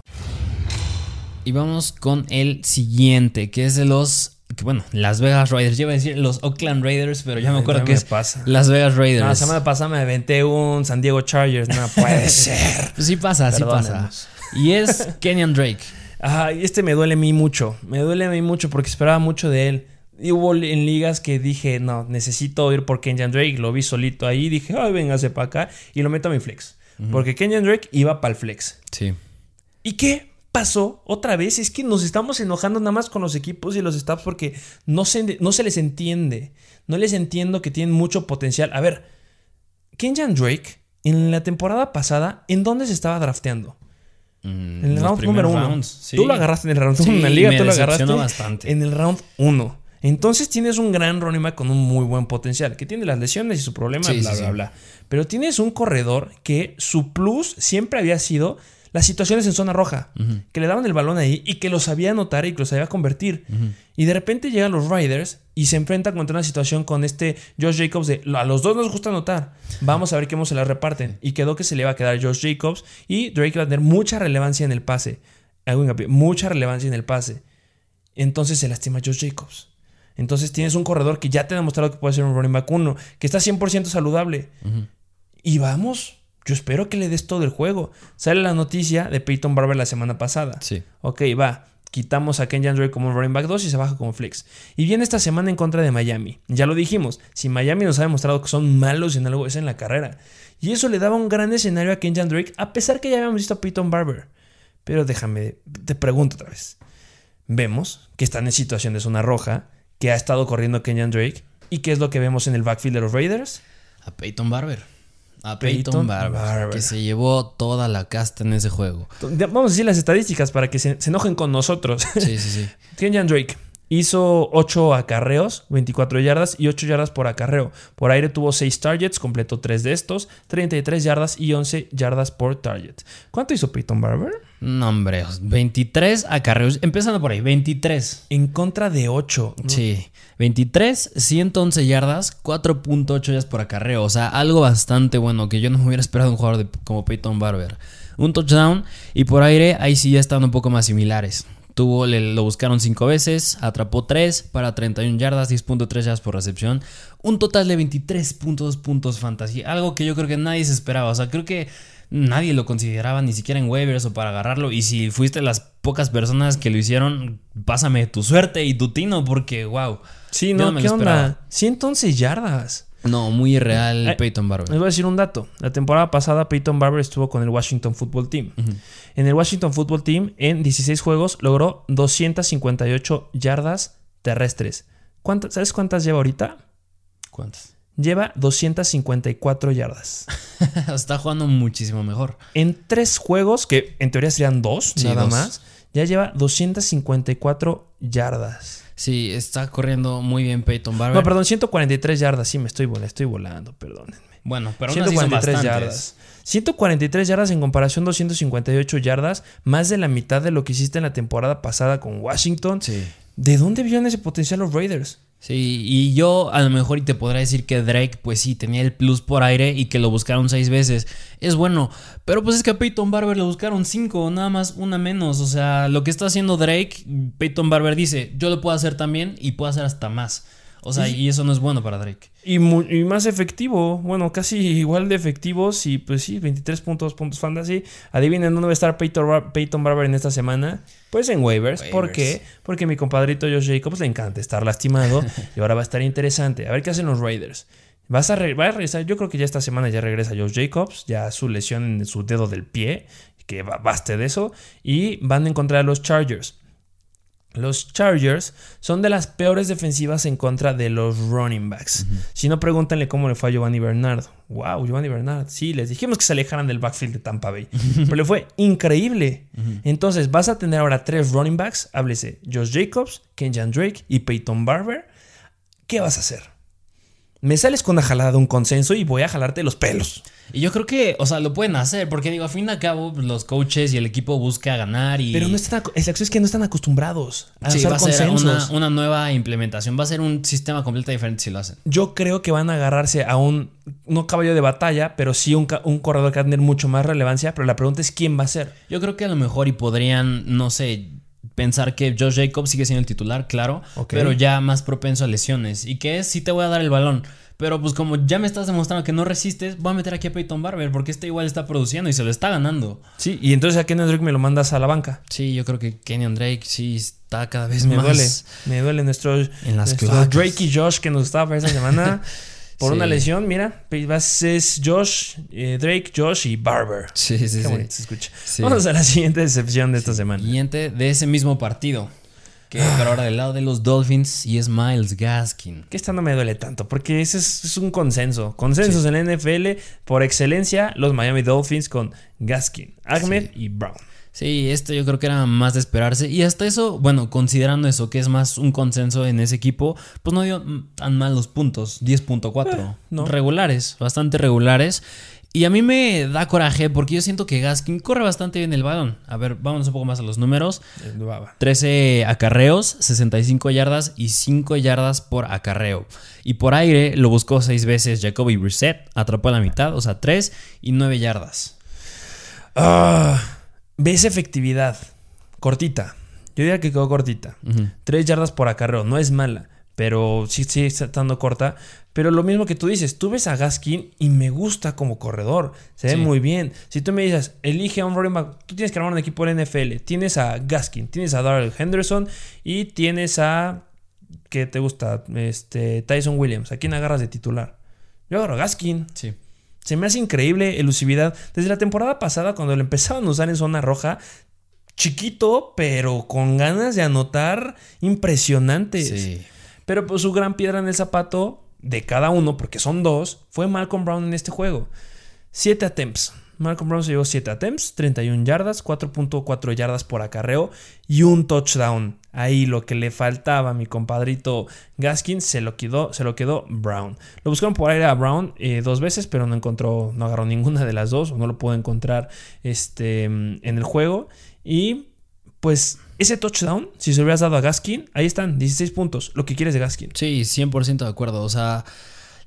Y vamos con el siguiente, que es de los, que bueno, Las Vegas Raiders. Yo iba a decir los Oakland Raiders, pero ya me acuerdo ya que me es pasa. Las Vegas Raiders. No, la semana pasada me aventé un San Diego Chargers. No puede ser. Pues sí pasa, sí pasa. Y es Kenyan Drake. Ay, este me duele a mí mucho. Me duele a mí mucho porque esperaba mucho de él. Y hubo en ligas que dije, no, necesito ir por Kenyan Drake. Lo vi solito ahí. Dije, ay, véngase para acá. Y lo meto a mi flex. Porque Kenyan Drake iba para el flex. Sí. ¿Y qué pasó otra vez? Es que nos estamos enojando nada más con los equipos y los staffs porque no se, no se les entiende. No les entiendo que tienen mucho potencial. A ver, Kenyan Drake, en la temporada pasada, ¿en dónde se estaba drafteando? Mm, En el los round número uno. rounds, sí. Tú lo agarraste en el round Sí, 1 en la liga, tú lo agarraste bastante. en el round 1. Entonces tienes un gran running back con un muy buen potencial, que tiene las lesiones y su problema, Sí, bla, sí, bla, sí. bla. Pero tienes un corredor que su plus siempre había sido las situaciones en zona roja, que le daban el balón ahí y que lo sabía anotar y que lo sabía convertir. Y de repente llegan los Riders y se enfrentan contra una situación con este Josh Jacobs de a los dos nos gusta anotar. Vamos a ver cómo se la reparten. Y quedó que se le va a quedar Josh Jacobs y Drake va a tener mucha relevancia en el pase. Hago hincapié, mucha relevancia en el pase. Entonces se lastima Josh Jacobs. Entonces tienes un corredor que ya te ha demostrado que puede ser un running back 1, que está 100% saludable. Y vamos, yo espero que le des todo el juego. Sale la noticia de Peyton Barber la semana pasada. Sí. Ok, va. Quitamos a Kenyan Drake como un running back 2 y se baja como flex. Y viene esta semana en contra de Miami. Ya lo dijimos, si Miami nos ha demostrado que son malos en algo es en la carrera. Y eso le daba un gran escenario a Kenyan Drake, a pesar que ya habíamos visto a Peyton Barber. Pero déjame, te pregunto otra vez. Vemos que están en situación de zona roja, que ha estado corriendo Kenyan Drake. ¿Y qué es lo que vemos en el backfield de los Raiders? A Peyton Barber. A Peyton Peyton, Barber, Barber. Que se llevó toda la casta en ese juego. Vamos a decir las estadísticas para que se, se enojen con nosotros. Sí, sí, sí. Kenyan Drake hizo 8 acarreos, 24 yardas y 8 yardas por acarreo. Por aire tuvo 6 targets, completó 3 de estos, 33 yardas y 11 yardas por target. ¿Cuánto hizo Peyton Barber? No, hombre, 23 acarreos. Empezando por ahí, 23. En contra de 8. Sí, 23, 111 yardas, 4.8 yardas por acarreo. O sea, algo bastante bueno que yo no me hubiera esperado un jugador de- como Peyton Barber. Un touchdown y por aire ahí sí ya están un poco más similares. Tuvo, le- lo buscaron 5 veces, atrapó 3 para 31 yardas, 10.3 yardas por recepción. Un total de 23.2 puntos fantasy. Algo que yo creo que nadie se esperaba. O sea, creo que nadie lo consideraba ni siquiera en waivers o para agarrarlo. Y si fuiste las pocas personas que lo hicieron, pásame tu suerte y tu tino porque, wow. Sí, no, no me ¿qué lo onda? esperaba. 111 yardas. No, muy irreal Eh, Peyton Les Barber. voy a decir un dato. La temporada pasada Peyton Barber estuvo con el Washington Football Team. En el Washington Football Team, en 16 juegos, logró 258 yardas terrestres. ¿Cuántas- ¿Sabes cuántas lleva ahorita? ¿Cuántas? Lleva 254 yardas. Está jugando muchísimo mejor. En tres juegos, que en teoría serían dos, Sí, nada dos. más, ya lleva 254 yardas. Sí, está corriendo muy bien Peyton Barber. No, perdón, 143 yardas. Sí, me estoy, vol- estoy volando, perdónenme. Bueno, pero aún así son 143 bastantes. yardas. 143 yardas en comparación 258 yardas, más de la mitad de lo que hiciste en la temporada pasada con Washington. Sí. ¿De dónde vieron ese potencial los Raiders? Sí, y yo a lo mejor y te podrá decir que Drake, pues sí, tenía el plus por aire y que lo buscaron seis veces. Es bueno, pero pues es que a Peyton Barber lo buscaron cinco, nada más una menos. O sea, lo que está haciendo Drake, Peyton Barber dice, yo lo puedo hacer también y puedo hacer hasta más. O sea, y, eso no es bueno para Drake. Y, más efectivo, bueno, casi igual de efectivos y pues sí, 23 puntos, puntos fantasy. Adivinen dónde va a estar Peyton, Barber en esta semana. Pues en waivers. ¿Por qué? Porque mi compadrito Josh Jacobs le encanta estar lastimado y ahora va a estar interesante. A ver qué hacen los Raiders. Vas a, va a regresar, yo creo que ya esta semana ya regresa Josh Jacobs, ya su lesión en su dedo del pie, que baste de eso, y van a encontrar a los Chargers. Los Chargers son de las peores defensivas en contra de los running backs. Si no, pregúntenle cómo le fue a Giovanni Bernardo. Wow, Giovanni Bernardo. Sí, les dijimos que se alejaran del backfield de Tampa Bay. pero le fue increíble. Entonces, vas a tener ahora tres running backs. Háblese Josh Jacobs, Kenjan Drake y Peyton Barber. ¿Qué vas a hacer? Me sales con una jalada de un consenso y voy a jalarte los pelos. Y yo creo que, o sea, lo pueden hacer, porque digo, a fin de cabo, los coaches y el equipo busca ganar y. Pero no están, el es que no están acostumbrados a sí, va a ser una, nueva implementación. Va a ser un sistema completamente diferente si lo hacen. Yo creo que van a agarrarse a un, no caballo de batalla, pero sí un, un corredor que va a tener mucho más relevancia. Pero la pregunta es quién va a ser. Yo creo que a lo mejor y podrían, no sé, pensar que Josh Jacobs sigue siendo el titular, claro, pero ya más propenso a lesiones. Y que es, sí te voy a dar el balón. Pero pues como ya me estás demostrando que no resistes, voy a meter aquí a Peyton Barber porque este igual está produciendo y se lo está ganando. Sí, y entonces a Kenyon Drake me lo mandas a la banca. Sí, yo creo que Kenyon Drake sí está cada vez me más. Me duele, me duele nuestro, en las Drake y Josh que nos estaba para esa semana. Por una lesión, mira, es Josh, eh, Drake, Josh y Barber. Sí, sí, Qué bonito se escucha. Vamos a la siguiente decepción de esta semana. Siguiente de ese mismo partido. Que, pero ahora del lado de los Dolphins y es Miles Gaskin. Que esta no me duele tanto, porque ese es, un consenso. Consensos en la NFL, por excelencia, los Miami Dolphins con Gaskin, Ahmed y Brown. Sí, esto yo creo que era más de esperarse. Y hasta eso, bueno, considerando eso, que es más un consenso en ese equipo, pues no dio tan mal los puntos. 10.4. Eh, Regulares, bastante regulares. Y a mí me da coraje porque yo siento que Gaskin corre bastante bien el balón. A ver, vámonos un poco más a los números. 13 acarreos, 65 yardas y 5 yardas por acarreo. Y por aire lo buscó 6 veces Jacoby Brissett, atrapó a la mitad, o sea, 3 y 9 yardas. Ah, ves efectividad, cortita. Yo diría que quedó cortita. 3 yardas por acarreo, no es mala pero sí sigue estando corta. Pero lo mismo que tú dices, tú ves a Gaskin y me gusta como corredor, se ve muy bien. Si tú me dices, elige a un running back, tú tienes que armar un equipo de NFL, tienes a Gaskin, tienes a Darrell Henderson y tienes a, ¿qué te gusta? Este, Tyson Williams, ¿a quién agarras de titular? Yo agarro a Gaskin. Sí. Se me hace increíble elusividad. Desde la temporada pasada, cuando lo empezaban a usar en zona roja, chiquito, pero con ganas de anotar impresionantes. Sí. Pero pues su gran piedra en el zapato de cada uno, porque son dos, fue Malcolm Brown en este juego. Siete attempts. Malcolm Brown se llevó 7 attempts, 31 yardas, 4.4 yardas por acarreo y un touchdown. Ahí lo que le faltaba a mi compadrito Gaskin se lo quedó, se lo quedó Brown. Lo buscaron por aire a Brown eh, dos veces, pero no encontró, no agarró ninguna de las dos, o no lo pudo encontrar este, en el juego. Y pues ese touchdown, si se lo hubieras dado a Gaskin, ahí están, 16 puntos, lo que quieres de Gaskin. Sí, 100% de acuerdo, o sea,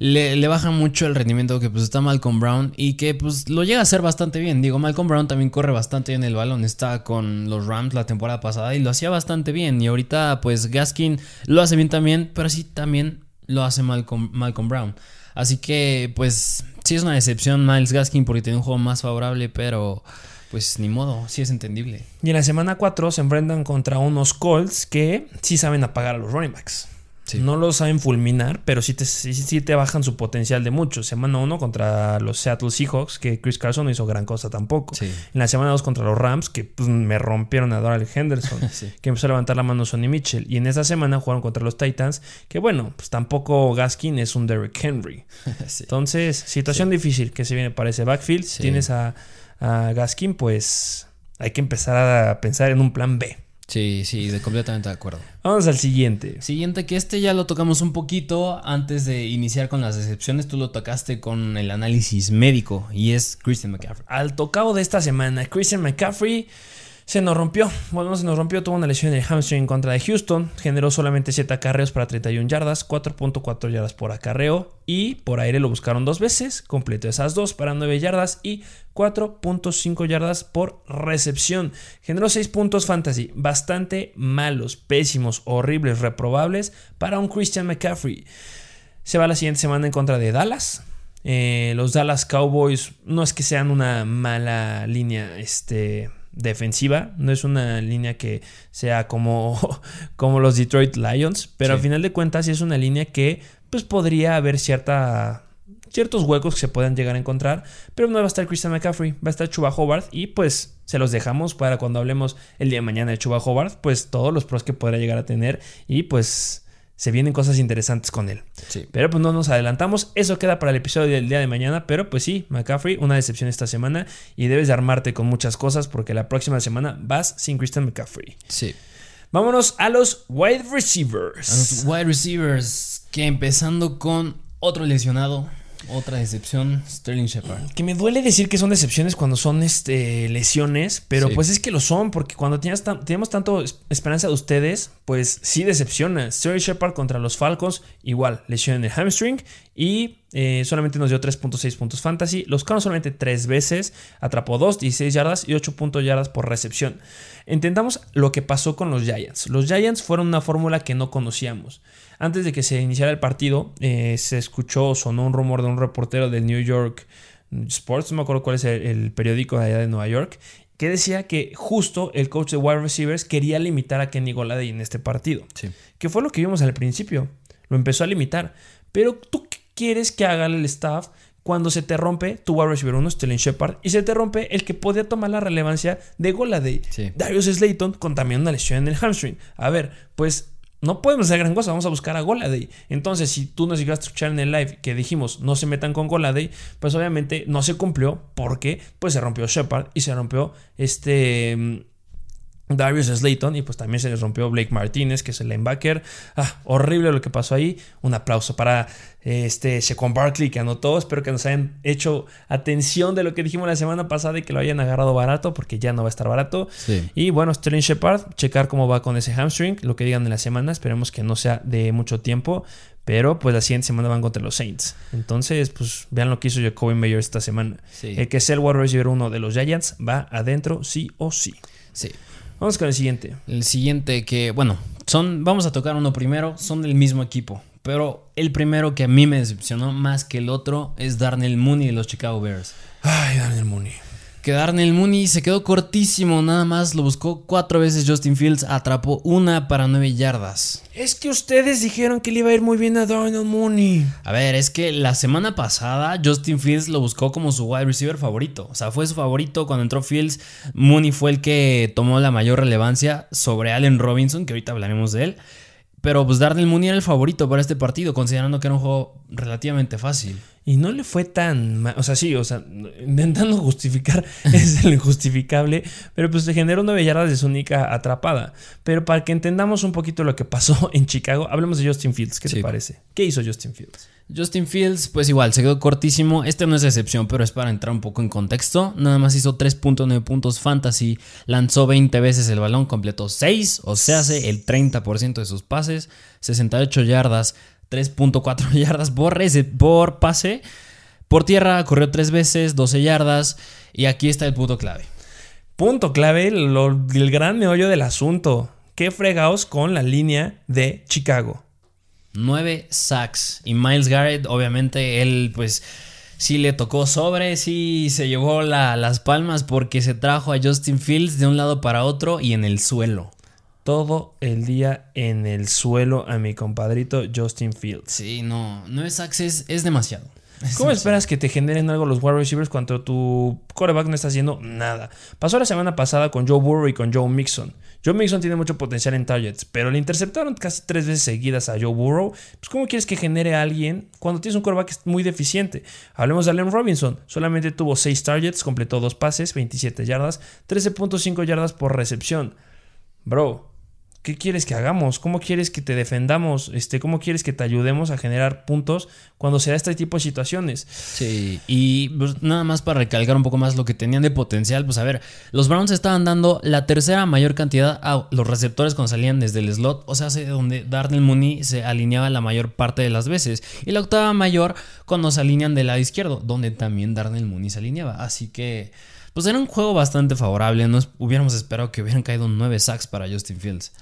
le, baja mucho el rendimiento que pues está Malcolm Brown y que pues lo llega a hacer bastante bien. Digo, Malcolm Brown también corre bastante bien el balón, está con los Rams la temporada pasada y lo hacía bastante bien y ahorita pues Gaskin lo hace bien también, pero sí también lo hace Malcolm, Malcolm Brown. Así que pues sí es una decepción Miles Gaskin porque tiene un juego más favorable, pero pues ni modo, sí es entendible. Y en la semana 4 se enfrentan contra unos Colts que sí saben apagar a los running backs. No lo saben fulminar, pero sí te, sí, te bajan su potencial de mucho. Semana 1 contra los Seattle Seahawks, que Chris Carson no hizo gran cosa tampoco. En la semana 2 contra los Rams, que pues, me rompieron a Doral Henderson, que empezó a levantar la mano Sonny Mitchell. Y en esa semana jugaron contra los Titans, que bueno, pues tampoco Gaskin es un Derrick Henry. Entonces, situación difícil que se viene para ese backfield. Tienes a a Gaskin, pues hay que empezar a pensar en un plan B. Sí, sí, de completamente de acuerdo. Vamos al siguiente. Siguiente, que este ya lo tocamos un poquito antes de iniciar con las decepciones. Tú lo tocaste con el análisis médico y es Christian McCaffrey. Al tocado de esta semana, Christian McCaffrey Se nos rompió, bueno, se nos rompió, tuvo una lesión en el hamstring en contra de Houston, generó solamente 7 acarreos para 31 yardas, 4.4 yardas por acarreo y por aire lo buscaron dos veces, completó esas dos para 9 yardas y 4.5 yardas por recepción. Generó 6 puntos fantasy, bastante malos, pésimos, horribles, reprobables para un Christian McCaffrey. Se va la siguiente semana en contra de Dallas. Eh, los Dallas Cowboys no es que sean una mala línea, este defensiva, no es una línea que sea como, como los Detroit Lions, pero al final de cuentas sí es una línea que pues podría haber cierta ciertos huecos que se puedan llegar a encontrar, pero no va a estar Christian McCaffrey, va a estar Chuba Hobart y pues se los dejamos para cuando hablemos el día de mañana de Chuba Hobart, pues todos los pros que podrá llegar a tener y pues se vienen cosas interesantes con él. Pero pues no nos adelantamos. Eso queda para el episodio del día de mañana. Pero pues sí, McCaffrey, una decepción esta semana. Y debes de armarte con muchas cosas porque la próxima semana vas sin Christian McCaffrey. Sí. Vámonos a los wide receivers. A los wide receivers. Que empezando con otro lesionado. Otra decepción, Sterling Shepard. Que me duele decir que son decepciones cuando son este, lesiones, pero pues es que lo son, porque cuando tienes tenemos tanto esperanza de ustedes, pues sí decepciona. Sterling Shepard contra los Falcons, igual, lesión en el hamstring y eh, solamente nos dio 3.6 puntos fantasy. Los Cardinals solamente 3 veces, atrapó 2, 16 yardas y 8 puntos yardas por recepción. Intentamos lo que pasó con los Giants. Los Giants fueron una fórmula que no conocíamos. Antes de que se iniciara el partido, eh, se escuchó, sonó un rumor de un reportero del New York Sports, no me acuerdo cuál es el, periódico de allá de Nueva York, que decía que justo el coach de wide receivers quería limitar a Kenny Golladay en este partido. Que fue lo que vimos al principio. Lo empezó a limitar. Pero tú quieres que haga el staff cuando se te rompe tu wide receiver 1, Sterling Shepard, y se te rompe el que podía tomar la relevancia de Golladay. Darius Slayton con también una lesión en el hamstring. A ver, pues no podemos hacer gran cosa, vamos a buscar a Goladay. Entonces, si tú nos llegaste a escuchar en el live que dijimos no se metan con Goladay, pues obviamente no se cumplió porque pues se rompió Shepard y se rompió este Darius Slayton y pues también se les rompió Blake Martínez, que es el linebacker. Ah, horrible lo que pasó ahí. Un aplauso para este Barkley que anotó. Espero que nos hayan hecho atención de lo que dijimos la semana pasada y que lo hayan agarrado barato, porque ya no va a estar barato. Y bueno, Sterling Shepard, checar cómo va con ese hamstring, lo que digan en la semana. Esperemos que no sea de mucho tiempo. Pero pues la siguiente semana van contra los Saints. Entonces, pues vean lo que hizo Jacoby Mayer esta semana. El que es el wide receiver uno de los Giants va adentro sí o sí. Sí. Vamos con el siguiente. El siguiente que, bueno, son, vamos a tocar uno primero, son del mismo equipo. Pero el primero que a mí me decepcionó más que el otro es Darnell Mooney de los Chicago Bears. Ay, Darnell Mooney que Darnell Mooney se quedó cortísimo, nada más lo buscó cuatro veces Justin Fields, atrapó una para nueve yardas. Es que ustedes dijeron que le iba a ir muy bien a Darnell Mooney. A ver, es que la semana pasada Justin Fields lo buscó como su wide receiver favorito. O sea, fue su favorito cuando entró Fields. Mooney fue el que tomó la mayor relevancia sobre Allen Robinson, que ahorita hablaremos de él. Pero pues Darnell Mooney era el favorito para este partido, considerando que era un juego relativamente fácil. Y no le fue tan mal. O sea, sí, o sea, intentando justificar es el injustificable. Pero pues se generó nueve yardas de su única atrapada. Pero para que entendamos un poquito lo que pasó en Chicago, hablemos de Justin Fields. ¿Qué te parece? ¿Qué hizo Justin Fields? Justin Fields, pues igual, se quedó cortísimo. Este no es excepción, pero es para entrar un poco en contexto. Nada más hizo 3.9 puntos fantasy, lanzó 20 veces el balón, completó 6, o sea, hace el 30% de sus pases, 68 yardas, 3.4 yardas por, por pase. Por tierra corrió 3 veces, 12 yardas. Y aquí está el punto clave. Punto clave, el gran meollo del asunto. ¿Qué fregaos con la línea de Chicago? 9 sacks. Y Miles Garrett, obviamente, él pues sí le tocó sobre, sí se llevó las palmas porque se trajo a Justin Fields de un lado para otro y en el suelo. Todo el día en el suelo a mi compadrito Justin Fields. Sí, no, 9 sacks es, es demasiado. ¿Cómo esperas que te generen algo los wide receivers cuando tu quarterback no está haciendo nada? Pasó la semana pasada con Joe Burrow y con Joe Mixon. Joe Mixon tiene mucho potencial en targets, pero le interceptaron casi tres veces seguidas a Joe Burrow. Pues, ¿cómo quieres que genere a alguien cuando tienes un quarterback muy deficiente? Hablemos de Allen Robinson. Solamente tuvo 6 targets, completó 2 pases, 27 yardas, 13.5 yardas por recepción. Bro, ¿qué quieres que hagamos? ¿Cómo quieres que te defendamos? Este, ¿Cómo quieres que te ayudemos a generar puntos cuando se da este tipo de situaciones? Sí, y pues, nada más para recalcar un poco más lo que tenían de potencial, pues a ver, los Browns estaban dando la tercera mayor cantidad a los receptores cuando salían desde el slot, o sea, donde Darnell Mooney se alineaba la mayor parte de las veces, y la octava mayor cuando se alinean del lado izquierdo, donde también Darnell Mooney se alineaba, así que pues era un juego bastante favorable. No hubiéramos esperado que hubieran caído nueve sacks para Justin Fields.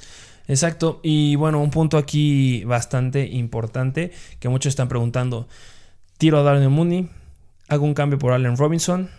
Exacto. Y bueno, un punto aquí bastante importante que muchos están preguntando. ¿Tiro a Darnell Mooney? ¿Hago un cambio por Allen Robinson?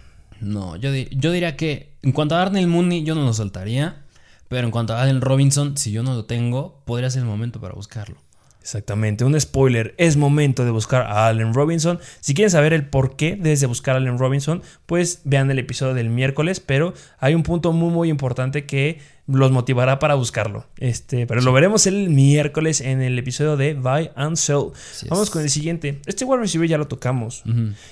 No, yo, yo diría que en cuanto a Darnell Mooney yo no lo soltaría. Pero en cuanto a Allen Robinson, si yo no lo tengo, podría ser el momento para buscarlo. Exactamente, un spoiler, es momento de buscar a Allen Robinson. Si quieren saber el por qué debes de buscar a Allen Robinson, pues vean el episodio del miércoles, pero hay un punto muy muy importante que los motivará para buscarlo. Este, pero lo veremos el miércoles en el episodio de Buy and Sell. Vamos con el siguiente. Este wide receiver ya lo tocamos.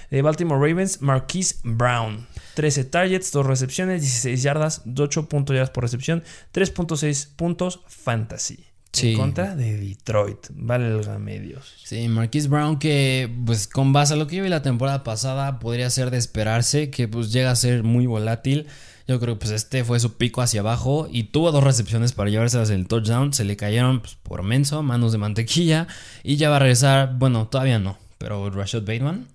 De Baltimore Ravens, Marquise Brown. 13 targets, 2 recepciones, 16 yardas, 8 puntos yardas por recepción, 3.6 puntos fantasy. En contra de Detroit. Valga medios. Sí, Marquise Brown, que pues con base a lo que yo vi la temporada pasada, podría ser de esperarse, que pues llega a ser muy volátil. Yo creo que pues este fue su pico hacia abajo y tuvo dos recepciones para llevarse hacia el touchdown. Se le cayeron pues, por menso, manos de mantequilla. Y ya va a regresar, bueno, todavía no, pero Rashad Bateman.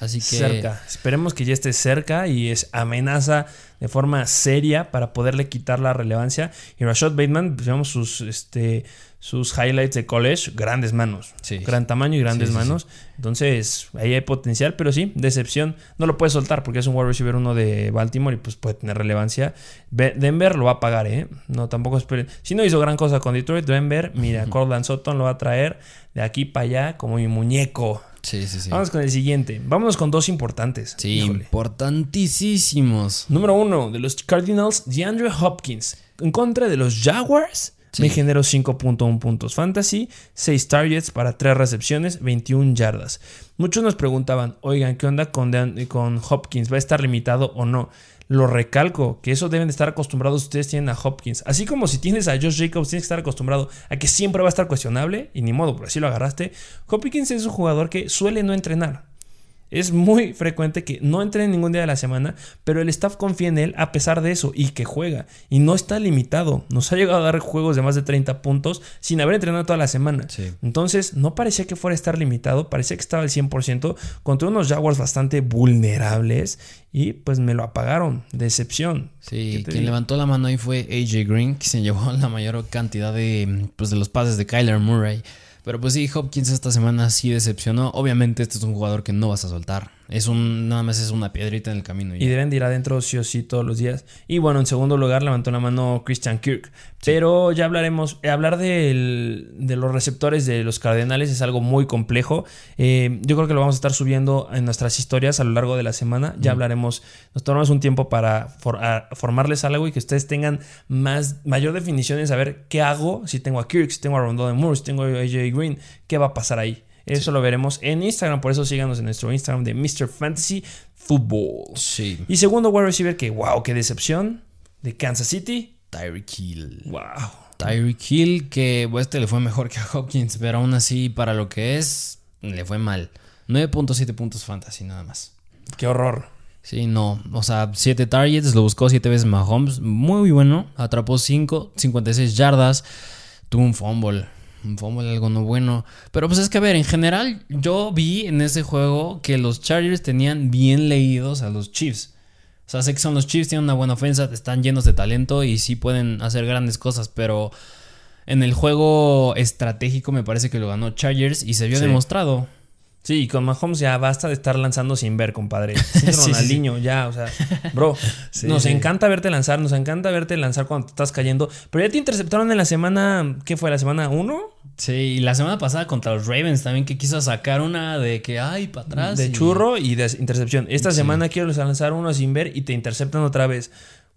Así que... Cerca. Esperemos que ya esté cerca y es amenaza de forma seria para poderle quitar la relevancia. Y Rashad Bateman, pues, vemos sus, este, sus highlights de college, grandes manos. Gran tamaño y grandes manos. Entonces, ahí hay potencial, pero sí, decepción. No lo puede soltar porque es un wide receiver uno de Baltimore y pues puede tener relevancia. Denver lo va a pagar, ¿eh? No, tampoco esperen. Si no hizo gran cosa con Detroit, Denver, mira, Cortland Sutton lo va a traer de aquí para allá como mi muñeco. Sí, sí, sí. Vamos con el siguiente. Vámonos con dos importantes. Sí, importantísimos. Número uno, de los Cardinals, DeAndre Hopkins. En contra de los Jaguars. Me generó 5.1 puntos fantasy, 6 targets para 3 recepciones, 21 yardas. Muchos nos preguntaban, oigan, ¿qué onda con, con Hopkins? ¿Va a estar limitado o no? Lo recalco, que eso deben de estar acostumbrados ustedes tienen a Hopkins. Así como si tienes a Josh Jacobs, tienes que estar acostumbrado a que siempre va a estar cuestionable, y ni modo, por así lo agarraste. Hopkins es un jugador que suele no entrenar. Es muy frecuente que no entre en ningún día de la semana, pero el staff confía en él a pesar de eso y que juega. Y no está limitado. Nos ha llegado a dar juegos de más de 30 puntos sin haber entrenado toda la semana. Entonces, no parecía que fuera a estar limitado, parecía que estaba al 100% contra unos Jaguars bastante vulnerables y pues me lo apagaron. Decepción. Sí, quien levantó la mano ahí fue AJ Green, que se llevó la mayor cantidad de, pues, de los pases de Kyler Murray. Pero pues sí, Hopkins esta semana sí decepcionó. Obviamente este es un jugador que no vas a soltar. Es un, nada más es una piedrita en el camino. Y deben de ir adentro sí o sí todos los días. Y bueno, en segundo lugar levantó la mano Christian Kirk. Pero ya hablaremos, eh, hablar de los receptores de los Cardenales es algo muy complejo. Eh, yo creo que lo vamos a estar subiendo en nuestras historias a lo largo de la semana. Ya hablaremos, nos tomamos un tiempo para formarles algo y que ustedes tengan más, mayor definición en saber qué hago si tengo a Kirk, si tengo a Rondon Moore, si tengo a AJ Green, qué va a pasar ahí. Eso lo veremos en Instagram, por eso síganos en nuestro Instagram de Mr. Fantasy Football. Sí. Y segundo wide receiver que, wow, qué decepción, de Kansas City. Tyreek Hill. Wow. Tyreek Hill, que este le fue mejor que a Hopkins, pero aún así, para lo que es, le fue mal. 9.7 puntos fantasy nada más. Qué horror. Sí, no. O sea, 7 targets, lo buscó 7 veces Mahomes. Muy bueno. Atrapó 5, 56 yardas. Tuvo un fumble un fumble, algo no bueno. Pero pues es que, a ver, en general, yo vi en ese juego que los Chargers tenían bien leídos a los Chiefs. O sea, sé que son los Chiefs, tienen una buena ofensa, están llenos de talento y sí pueden hacer grandes cosas, pero en el juego estratégico me parece que lo ganó Chargers y se vio demostrado. Sí, con Mahomes ya basta de estar lanzando sin ver, compadre. Sí, Ronaldinho, ya, o sea, bro, nos encanta verte lanzar, nos encanta verte lanzar cuando te estás cayendo. Pero ya te interceptaron en la semana, ¿qué fue? ¿La semana 1? Sí, y la semana pasada contra los Ravens también que quiso sacar una de que, ay, para atrás. De churro y de intercepción. Esta semana quiero lanzar uno sin ver y te interceptan otra vez.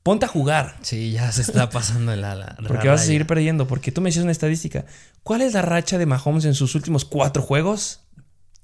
Ponte a jugar. Sí, ya se está pasando la, la Porque vas a seguir perdiendo. Porque tú me hiciste una estadística. ¿Cuál es la racha de Mahomes en sus últimos cuatro juegos?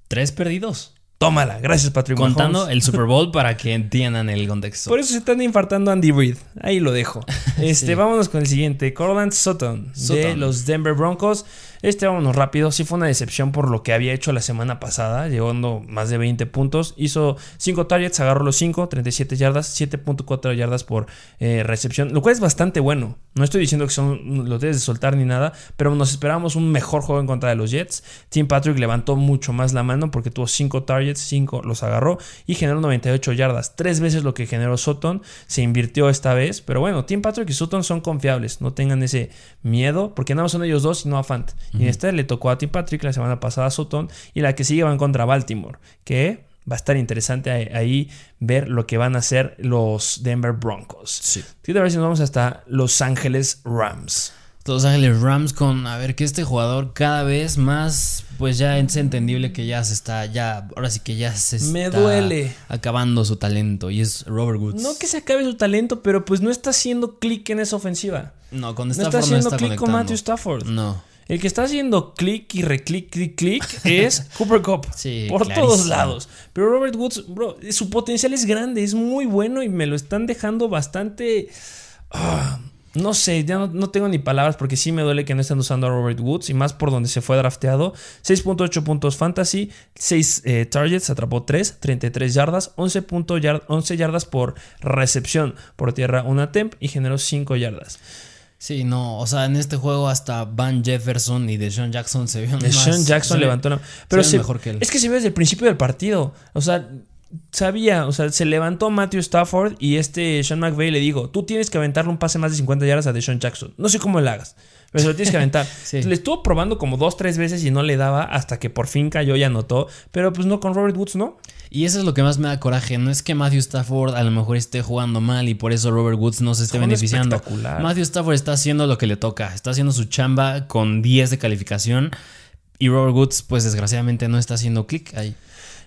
Tres perdidos. Tómala, gracias Patrick Contando el Super Bowl para que entiendan el contexto. Por eso se están infartando Andy Reid. Ahí lo dejo. Este, vámonos con el siguiente. Corland Sutton, de los Denver Broncos. Este, vámonos rápido. Sí fue una decepción por lo que había hecho la semana pasada, llegando más de 20 puntos. Hizo 5 targets, agarró los 5, 37 yardas, 7.4 yardas por eh, recepción, lo cual es bastante bueno. No estoy diciendo que son, lo debes de soltar ni nada, pero nos esperábamos un mejor juego en contra de los Jets. Tim Patrick levantó mucho más la mano porque tuvo 5 targets, 5 los agarró y generó 98 yardas. Tres veces lo que generó Sutton. Se invirtió esta vez, pero bueno, Tim Patrick y Sutton son confiables. No tengan ese miedo porque nada más son ellos dos y no a Fant. Y esta le tocó a Tim Patrick la semana pasada a Sutton y la que sigue van contra Baltimore, que va a estar interesante ahí ver lo que van a hacer los Denver Broncos. Sí. a ver si nos vamos hasta Los Ángeles Rams. Los Ángeles Rams con, a ver, que este jugador cada vez más, pues ya es entendible que ya se está, ya, ahora sí que ya se está Me duele. acabando su talento y es Robert Woods. No que se acabe su talento, pero pues no está haciendo clic en esa ofensiva. No, con no está haciendo clic con Matthew Stafford. No. El que está haciendo clic y reclic, clic, clic es Cooper Cup. Sí, por todos lados. Pero Robert Woods, bro, su potencial es grande, es muy bueno y me lo están dejando bastante. Ah, no sé, ya no, tengo ni palabras porque sí me duele que no estén usando a Robert Woods y más por donde se fue drafteado. 6.8 puntos fantasy, 6 eh, targets, atrapó 3, 33 yardas, 11, 11 yardas por recepción por tierra, una temp y generó 5 yardas. Sí, no, o sea, en este juego hasta Van Jefferson y Deshaun Jackson se vieron Deshaun Jackson levantó, pero mejor que él. Es que se ve desde el principio del partido, o sea, sabía, o sea, se levantó Matthew Stafford y este Sean McVay le dijo, tú tienes que aventarle un pase más de 50 yardas a Deshaun Jackson. No sé cómo le hagas. Pero se lo tienes que aventar. Le estuvo probando como dos, tres veces y no le daba hasta que por fin cayó y anotó. Pero pues no, con Robert Woods no. Y eso es lo que más me da coraje. No es que Matthew Stafford a lo mejor esté jugando mal y por eso Robert Woods no se esté beneficiando. Matthew Stafford está haciendo lo que le toca. Está haciendo su chamba con 10 de calificación. Y Robert Woods, pues desgraciadamente no está haciendo clic ahí.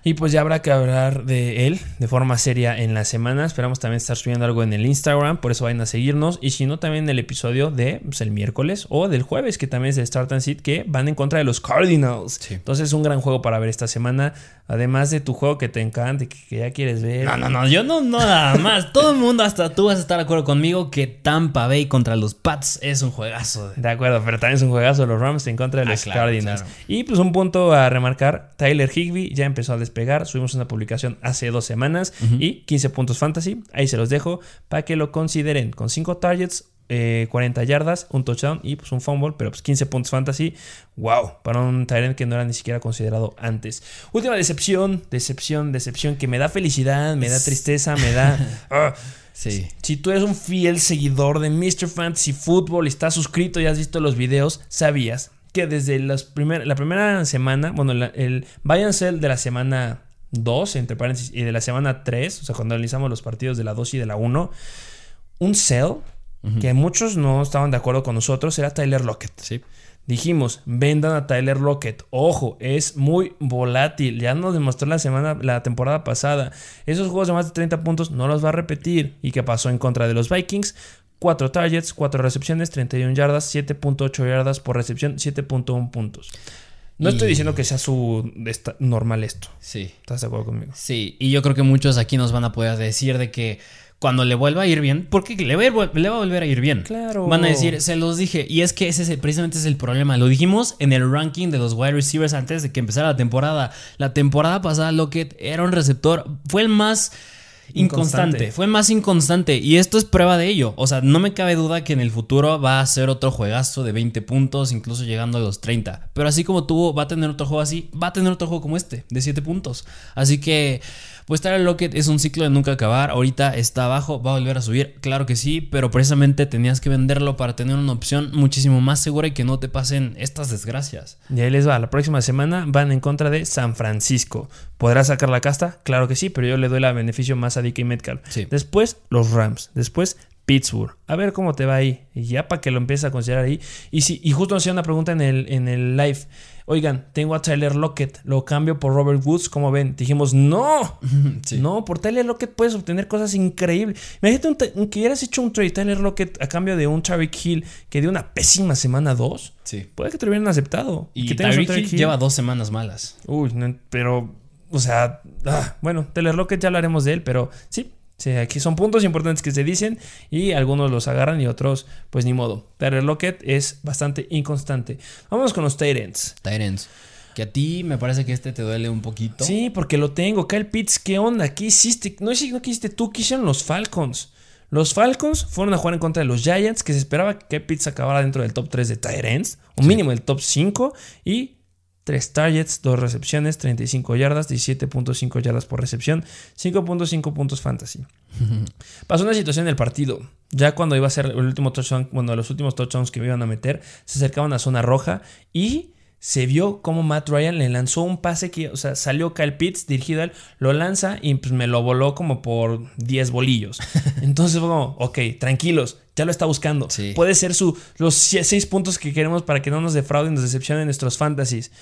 Y pues ya habrá que hablar de él de forma seria en la semana. Esperamos también estar subiendo algo en el Instagram, por eso vayan a seguirnos. Y si no, también el episodio de pues, el miércoles o del jueves, que también es de Start and Sit, que van en contra de los Cardinals. Entonces es un gran juego para ver esta semana. Además de tu juego que te encanta y que, ya quieres ver. No, no, no, yo no, no nada más. Todo el mundo, hasta tú vas a estar de acuerdo conmigo que Tampa Bay contra los Pats es un juegazo. De acuerdo, pero también es un juegazo los Rams en contra de ah, los Cardinals. Y pues un punto a remarcar, Tyler Higby ya empezó a despegar. Subimos una publicación hace dos semanas y 15 puntos fantasy. Ahí se los dejo para que lo consideren. Con 5 targets, 40 eh, yardas, un touchdown y pues un fumble, pero pues 15 puntos fantasy. Wow, para un Tyrant que no era ni siquiera considerado antes. Última decepción, decepción, decepción que me da felicidad, me da tristeza, me da. Ah, sí. Si tú eres un fiel seguidor de Mr. Fantasy Football y estás suscrito y has visto los videos, sabías que desde las la primera semana, bueno, el buy and sell de la semana 2, entre paréntesis, y de la semana 3, o sea, cuando analizamos los partidos de la 2 y de la 1, un sell que muchos no estaban de acuerdo con nosotros, era Tyler Lockett. Sí. Dijimos, vendan a Tyler Lockett. Ojo, es muy volátil. Ya nos demostró la semana, la temporada pasada. Esos juegos de más de 30 puntos no los va a repetir. ¿Y qué pasó en contra de los Vikings? 4 targets, 4 recepciones, 31 yardas, 7.8 yardas por recepción, 7.1 puntos. No estoy diciendo que sea su normal esto. Sí. ¿Estás de acuerdo conmigo? Sí, y yo creo que muchos aquí nos van a poder decir de que cuando le vuelva a ir bien, porque le va, a, le va a volver a ir bien. Claro. Van a decir, se los dije. Y es que ese precisamente es el problema. Lo dijimos en el ranking de los wide receivers antes de que empezara la temporada. La temporada pasada, Lockett era un receptor, fue el más inconstante. Fue más inconstante. Y esto es prueba de ello. O sea, no me cabe duda que en el futuro va a ser otro juegazo de 20 puntos, incluso llegando a los 30. Pero así como tuvo, va a tener otro juego así, va a tener otro juego como este, de 7 puntos. Así que pues Tyler Lockett es un ciclo de nunca acabar. Ahorita está abajo, va a volver a subir, claro que sí, pero precisamente tenías que venderlo para tener una opción muchísimo más segura y que no te pasen estas desgracias. Y ahí les va, la próxima semana van en contra de San Francisco. ¿Podrá sacar la casta? Claro que sí, pero yo le doy la beneficio más a DK Metcalf. Después los Rams, después Pittsburgh. A ver cómo te va ahí. Y ya para que lo empieces a considerar ahí. Y, si, y justo nos hacía una pregunta en el, en el live. Oigan, tengo a Tyler Lockett, lo cambio por Robert Woods, como ven? Dijimos, no, no, por Tyler Lockett puedes obtener cosas increíbles. Imagínate un, que hubieras hecho un trade Tyler Lockett a cambio de un Tyreek Hill que dio una pésima semana 2. Sí. Puede que te lo hubieran aceptado. Y que Tyreek Hill lleva dos semanas malas. Uy, pero o sea, ah, bueno, Taylor Lockett ya hablaremos de él, pero sí, Sí, aquí son puntos importantes que se dicen y algunos los agarran y otros, pues ni modo. Taylor Lockett es bastante inconstante. Vamos con los Tyrants. Tyrants. Que a ti me parece que este te duele un poquito. Sí, porque lo tengo. Kyle Pitts, ¿qué onda? ¿Qué hiciste? No, no hiciste tú, ¿qué hicieron los Falcons? Los Falcons fueron a jugar en contra de los Giants, que se esperaba que Kyle Pitts acabara dentro del top 3 de Tyrants, o mínimo del top 5, y 3 targets, 2 recepciones, 35 yardas, 17.5 yardas por recepción, 5.5 puntos fantasy. Pasó una situación en el partido. Ya cuando iba a ser el último touchdown, bueno, los últimos touchdowns que me iban a meter, se acercaban a zona roja y se vio como Matt Ryan le lanzó un pase que, o sea, salió Kyle Pitts dirigido a él, lo lanza y pues me lo voló como por 10 bolillos. Entonces fue como, ok, tranquilos, ya lo está buscando. Puede ser su, los 6 puntos que queremos para que no nos defrauden, nos decepcionen nuestros fantasies.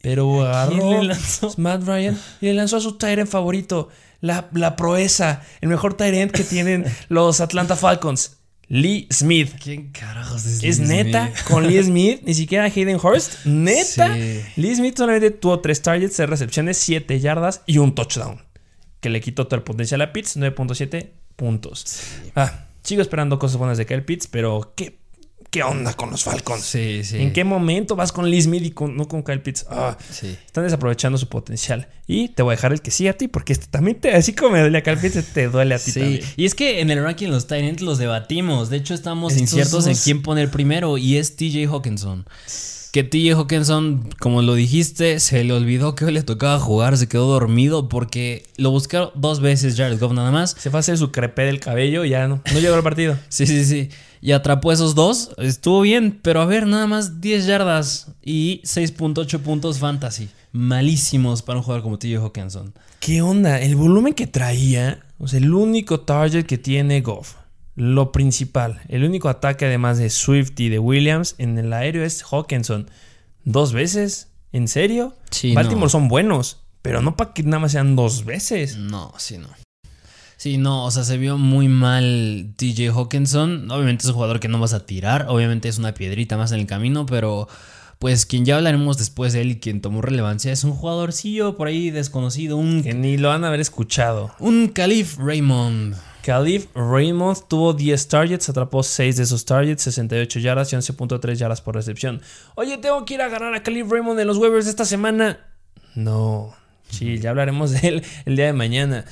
Pero agarró Matt Ryan y le lanzó a su Tyrant favorito, la, la proeza, el mejor Tyrant que tienen los Atlanta Falcons. Lee Smith. ¿Quién carajos es, es neta con Lee Smith, ni siquiera Hayden Hurst. Neta. Lee Smith solamente tuvo tres targets, tres recepciones, 7 yardas y un touchdown. Que le quitó todo el potencial a Pitts, 9.7 puntos. Ah, sigo esperando cosas buenas de Kyle Pitts, pero qué ¿qué onda con los Falcons? Sí, sí. ¿En qué momento vas con Smith y no con Kyle Pitts? Ah, sí. Están desaprovechando su potencial. Y te voy a dejar el que sí a ti, porque este también te, así como me duele a Kyle Pitts, te duele a ti sí. Y es que en el ranking los Tyrants los debatimos. De hecho, estamos inciertos en quién poner primero y es TJ Hawkinson. Que TJ Hawkinson, como lo dijiste, se le olvidó que hoy le tocaba jugar, se quedó dormido porque lo buscaron dos veces Jared Goff nada más. Se fue a hacer su crepé del cabello y ya no, no llegó al partido. sí, sí, sí y atrapó esos dos. Estuvo bien, pero a ver, nada más 10 yardas y 6.8 puntos fantasy. Malísimos para un jugador como TJ Hawkinson. ¿Qué onda? El volumen que traía, o sea, el único target que tiene Goff. Lo principal, el único ataque además de Swift y de Williams en el aéreo es Hawkinson. ¿Dos veces? ¿En serio? Sí. Baltimore son buenos, pero no para que nada más sean dos veces. No, sí, no. Sí, no, o sea, se vio muy mal TJ Hawkinson. Obviamente es un jugador que no vas a tirar, obviamente es una piedrita más en el camino, pero pues quien ya hablaremos después de él y quien tomó relevancia es un jugadorcillo por ahí desconocido, un... Que ni lo van a haber escuchado. Un Calif Raymond. Calif Raymond tuvo 10 targets, atrapó 6 de esos targets, 68 yardas y 11.3 yardas por recepción. Oye, tengo que ir a ganar a Calif Raymond en los waivers esta semana. No, sí, ya hablaremos de él el día de mañana.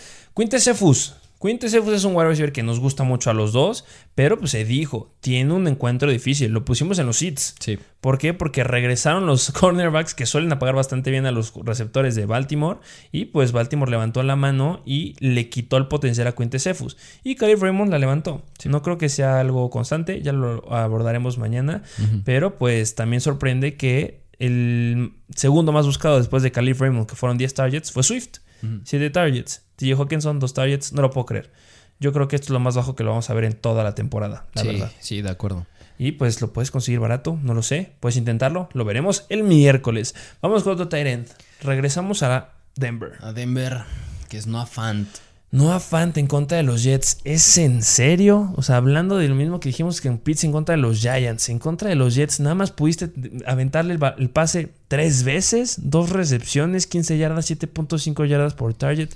Quintesefus. Quintesefus es un wide receiver que nos gusta mucho a los dos, pero pues se dijo, tiene un encuentro difícil. Lo pusimos en los seats. Sí. ¿Por qué? Porque regresaron los cornerbacks que suelen apagar bastante bien a los receptores de Baltimore. Y pues Baltimore levantó la mano y le quitó el potencial a Quintesefus. Y Caleb Raymond la levantó. No creo que sea algo constante, ya lo abordaremos mañana. Pero pues también sorprende que el segundo más buscado después de Caleb Raymond, que fueron 10 targets, fue Swift. 7 targets. TJ Hawkinson, 2 targets. No lo puedo creer. Yo creo que esto es lo más bajo que lo vamos a ver en toda la temporada, la sí, verdad. Sí, de acuerdo. Y pues lo puedes conseguir barato, no lo sé. Puedes intentarlo, lo veremos el miércoles. Vamos con otro Tyrant. Regresamos a Denver. A Denver, que es Noah Fant. Noah Fant en contra de los Jets. ¿Es en serio? O sea, hablando de lo mismo que dijimos que en Pitts en contra de los Giants, en contra de los Jets, nada más pudiste aventarle el, pase tres veces, dos recepciones, 15 yardas, 7.5 yardas por target.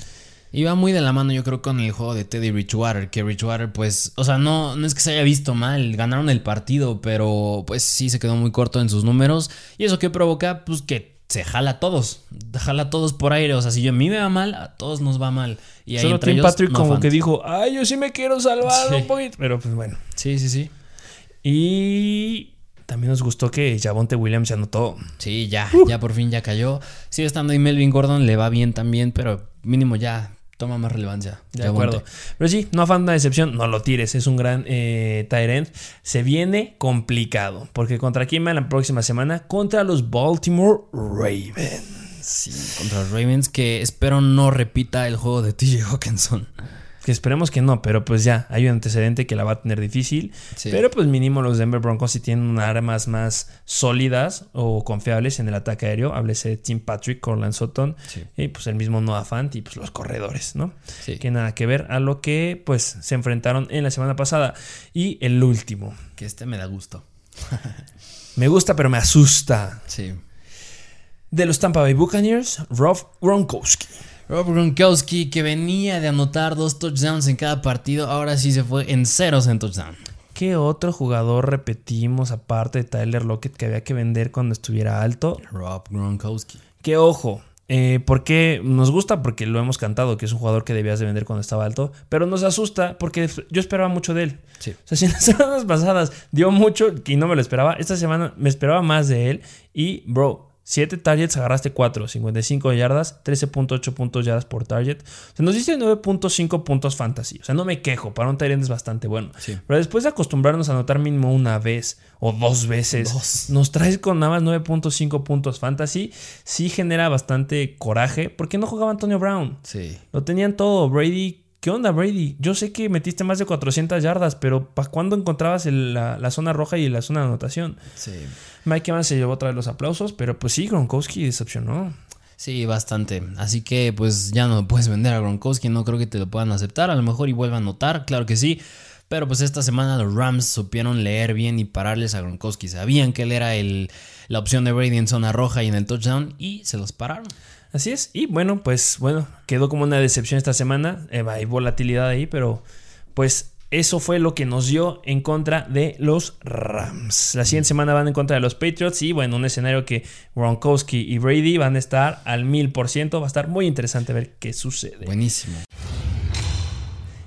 Iba muy de la mano, yo creo, con el juego de Teddy Richwater. Que Richwater, pues, o sea, no, no es que se haya visto mal, ganaron el partido, pero pues sí se quedó muy corto en sus números. Y eso que provoca, pues que se jala a todos, jala a todos por aire. O sea, si yo a mí me va mal, a todos nos va mal. Y ahí Solo entre Tim Patrick como que dijo, ay, yo sí me quiero salvar un poquito. Pero pues bueno. Sí, sí, sí. Y también nos gustó que Javonte Williams se anotó. Sí, ya, ya por fin ya cayó. Sigue estando ahí Melvin Gordon, le va bien también, pero mínimo ya toma más relevancia. De acuerdo. Pero sí, no afán una decepción, no lo tires, es un gran eh, Tyrant. Se viene complicado, porque contra quién va la próxima semana? Contra los Baltimore Ravens. Sí, contra los Ravens, que espero no repita el juego de TJ Hawkinson. Que esperemos que no, pero pues ya hay un antecedente que la va a tener difícil. Pero pues mínimo los Denver Broncos si tienen armas más sólidas o confiables en el ataque aéreo. Háblese de Tim Patrick, Corland Sutton y pues el mismo Noah Fant y pues los corredores, ¿no? Que nada que ver a lo que pues se enfrentaron en la semana pasada. Y el último. Que este me da gusto. me gusta pero me asusta. Sí. De los Tampa Bay Buccaneers, Rob Gronkowski. Rob Gronkowski, que venía de anotar dos touchdowns en cada partido, ahora sí se fue en ceros en touchdown. ¿Qué otro jugador repetimos aparte de Tyler Lockett que había que vender cuando estuviera alto? Rob Gronkowski. Que ojo, eh, porque nos gusta porque lo hemos cantado, que es un jugador que debías de vender cuando estaba alto, pero nos asusta porque yo esperaba mucho de él. Sí. O sea, si en las semanas pasadas dio mucho y no me lo esperaba, esta semana me esperaba más de él y, bro, 7 targets, agarraste 4, 55 yardas, 13.8 puntos yardas por target. O sea, nos diste 9.5 puntos fantasy. O sea, no me quejo, para un Tyrant es bastante bueno. Pero después de acostumbrarnos a anotar mínimo una vez o dos veces, nos traes con nada más 9.5 puntos fantasy. Sí genera bastante coraje porque no jugaba Antonio Brown. Sí. Lo tenían todo. Brady ¿Qué onda, Brady? Yo sé que metiste más de 400 yardas, pero ¿para cuándo encontrabas la, zona roja y la zona de anotación? Sí. Mike Evans se llevó otra vez los aplausos, pero pues sí, Gronkowski decepcionó. Sí, bastante. Así que pues ya no puedes vender a Gronkowski, no creo que te lo puedan aceptar. A lo mejor y vuelvan a anotar, claro que sí. Pero pues esta semana los Rams supieron leer bien y pararles a Gronkowski. Sabían que él era el, la opción de Brady en zona roja y en el touchdown y se los pararon. Así es. Y bueno, pues bueno, quedó como una decepción esta semana. Eh, hay volatilidad ahí, pero pues eso fue lo que nos dio en contra de los Rams. La siguiente semana van en contra de los Patriots y bueno, un escenario que Gronkowski y Brady van a estar al mil por ciento. Va a estar muy interesante ver qué sucede. Buenísimo.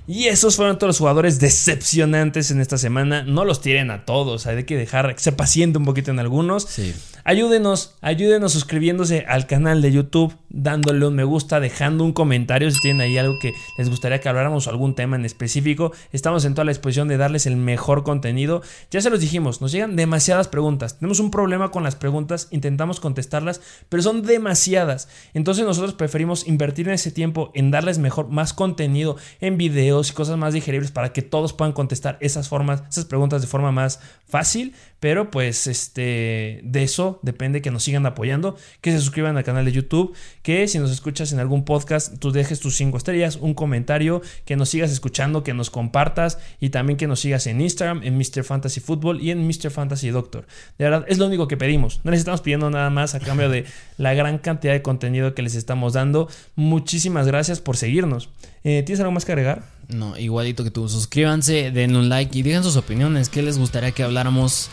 Y esos fueron todos los jugadores decepcionantes en esta semana. No los tiren a todos, hay que dejar que se paciente un poquito en algunos. Sí. Ayúdenos, ayúdenos suscribiéndose al canal de YouTube, dándole un me gusta, dejando un comentario si tienen ahí algo que les gustaría que habláramos o algún tema en específico. Estamos en toda la disposición de darles el mejor contenido. Ya se los dijimos, nos llegan demasiadas preguntas. Tenemos un problema con las preguntas, intentamos contestarlas, pero son demasiadas. Entonces nosotros preferimos invertir en ese tiempo en darles mejor, más contenido en videos y cosas más digeribles para que todos puedan contestar esas formas, esas preguntas de forma más fácil. Pero pues este de eso depende que nos sigan apoyando, que se suscriban al canal de YouTube, que si nos escuchas en algún podcast, tú dejes tus cinco estrellas, un comentario, que nos sigas escuchando, que nos compartas y también que nos sigas en Instagram, en Mr. Fantasy Football y en Mr. Fantasy Doctor. De verdad, es lo único que pedimos. No les estamos pidiendo nada más a cambio de la gran cantidad de contenido que les estamos dando. Muchísimas gracias por seguirnos. Eh, ¿Tienes algo más que agregar? No, igualito que tú. Suscríbanse, denle un like y digan sus opiniones. ¿Qué les gustaría que habláramos?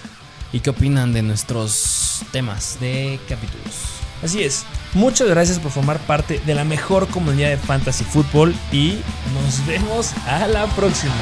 ¿Y qué opinan de nuestros temas de capítulos? Así es. Muchas gracias por formar parte de la mejor comunidad de fantasy fútbol y nos vemos a la próxima.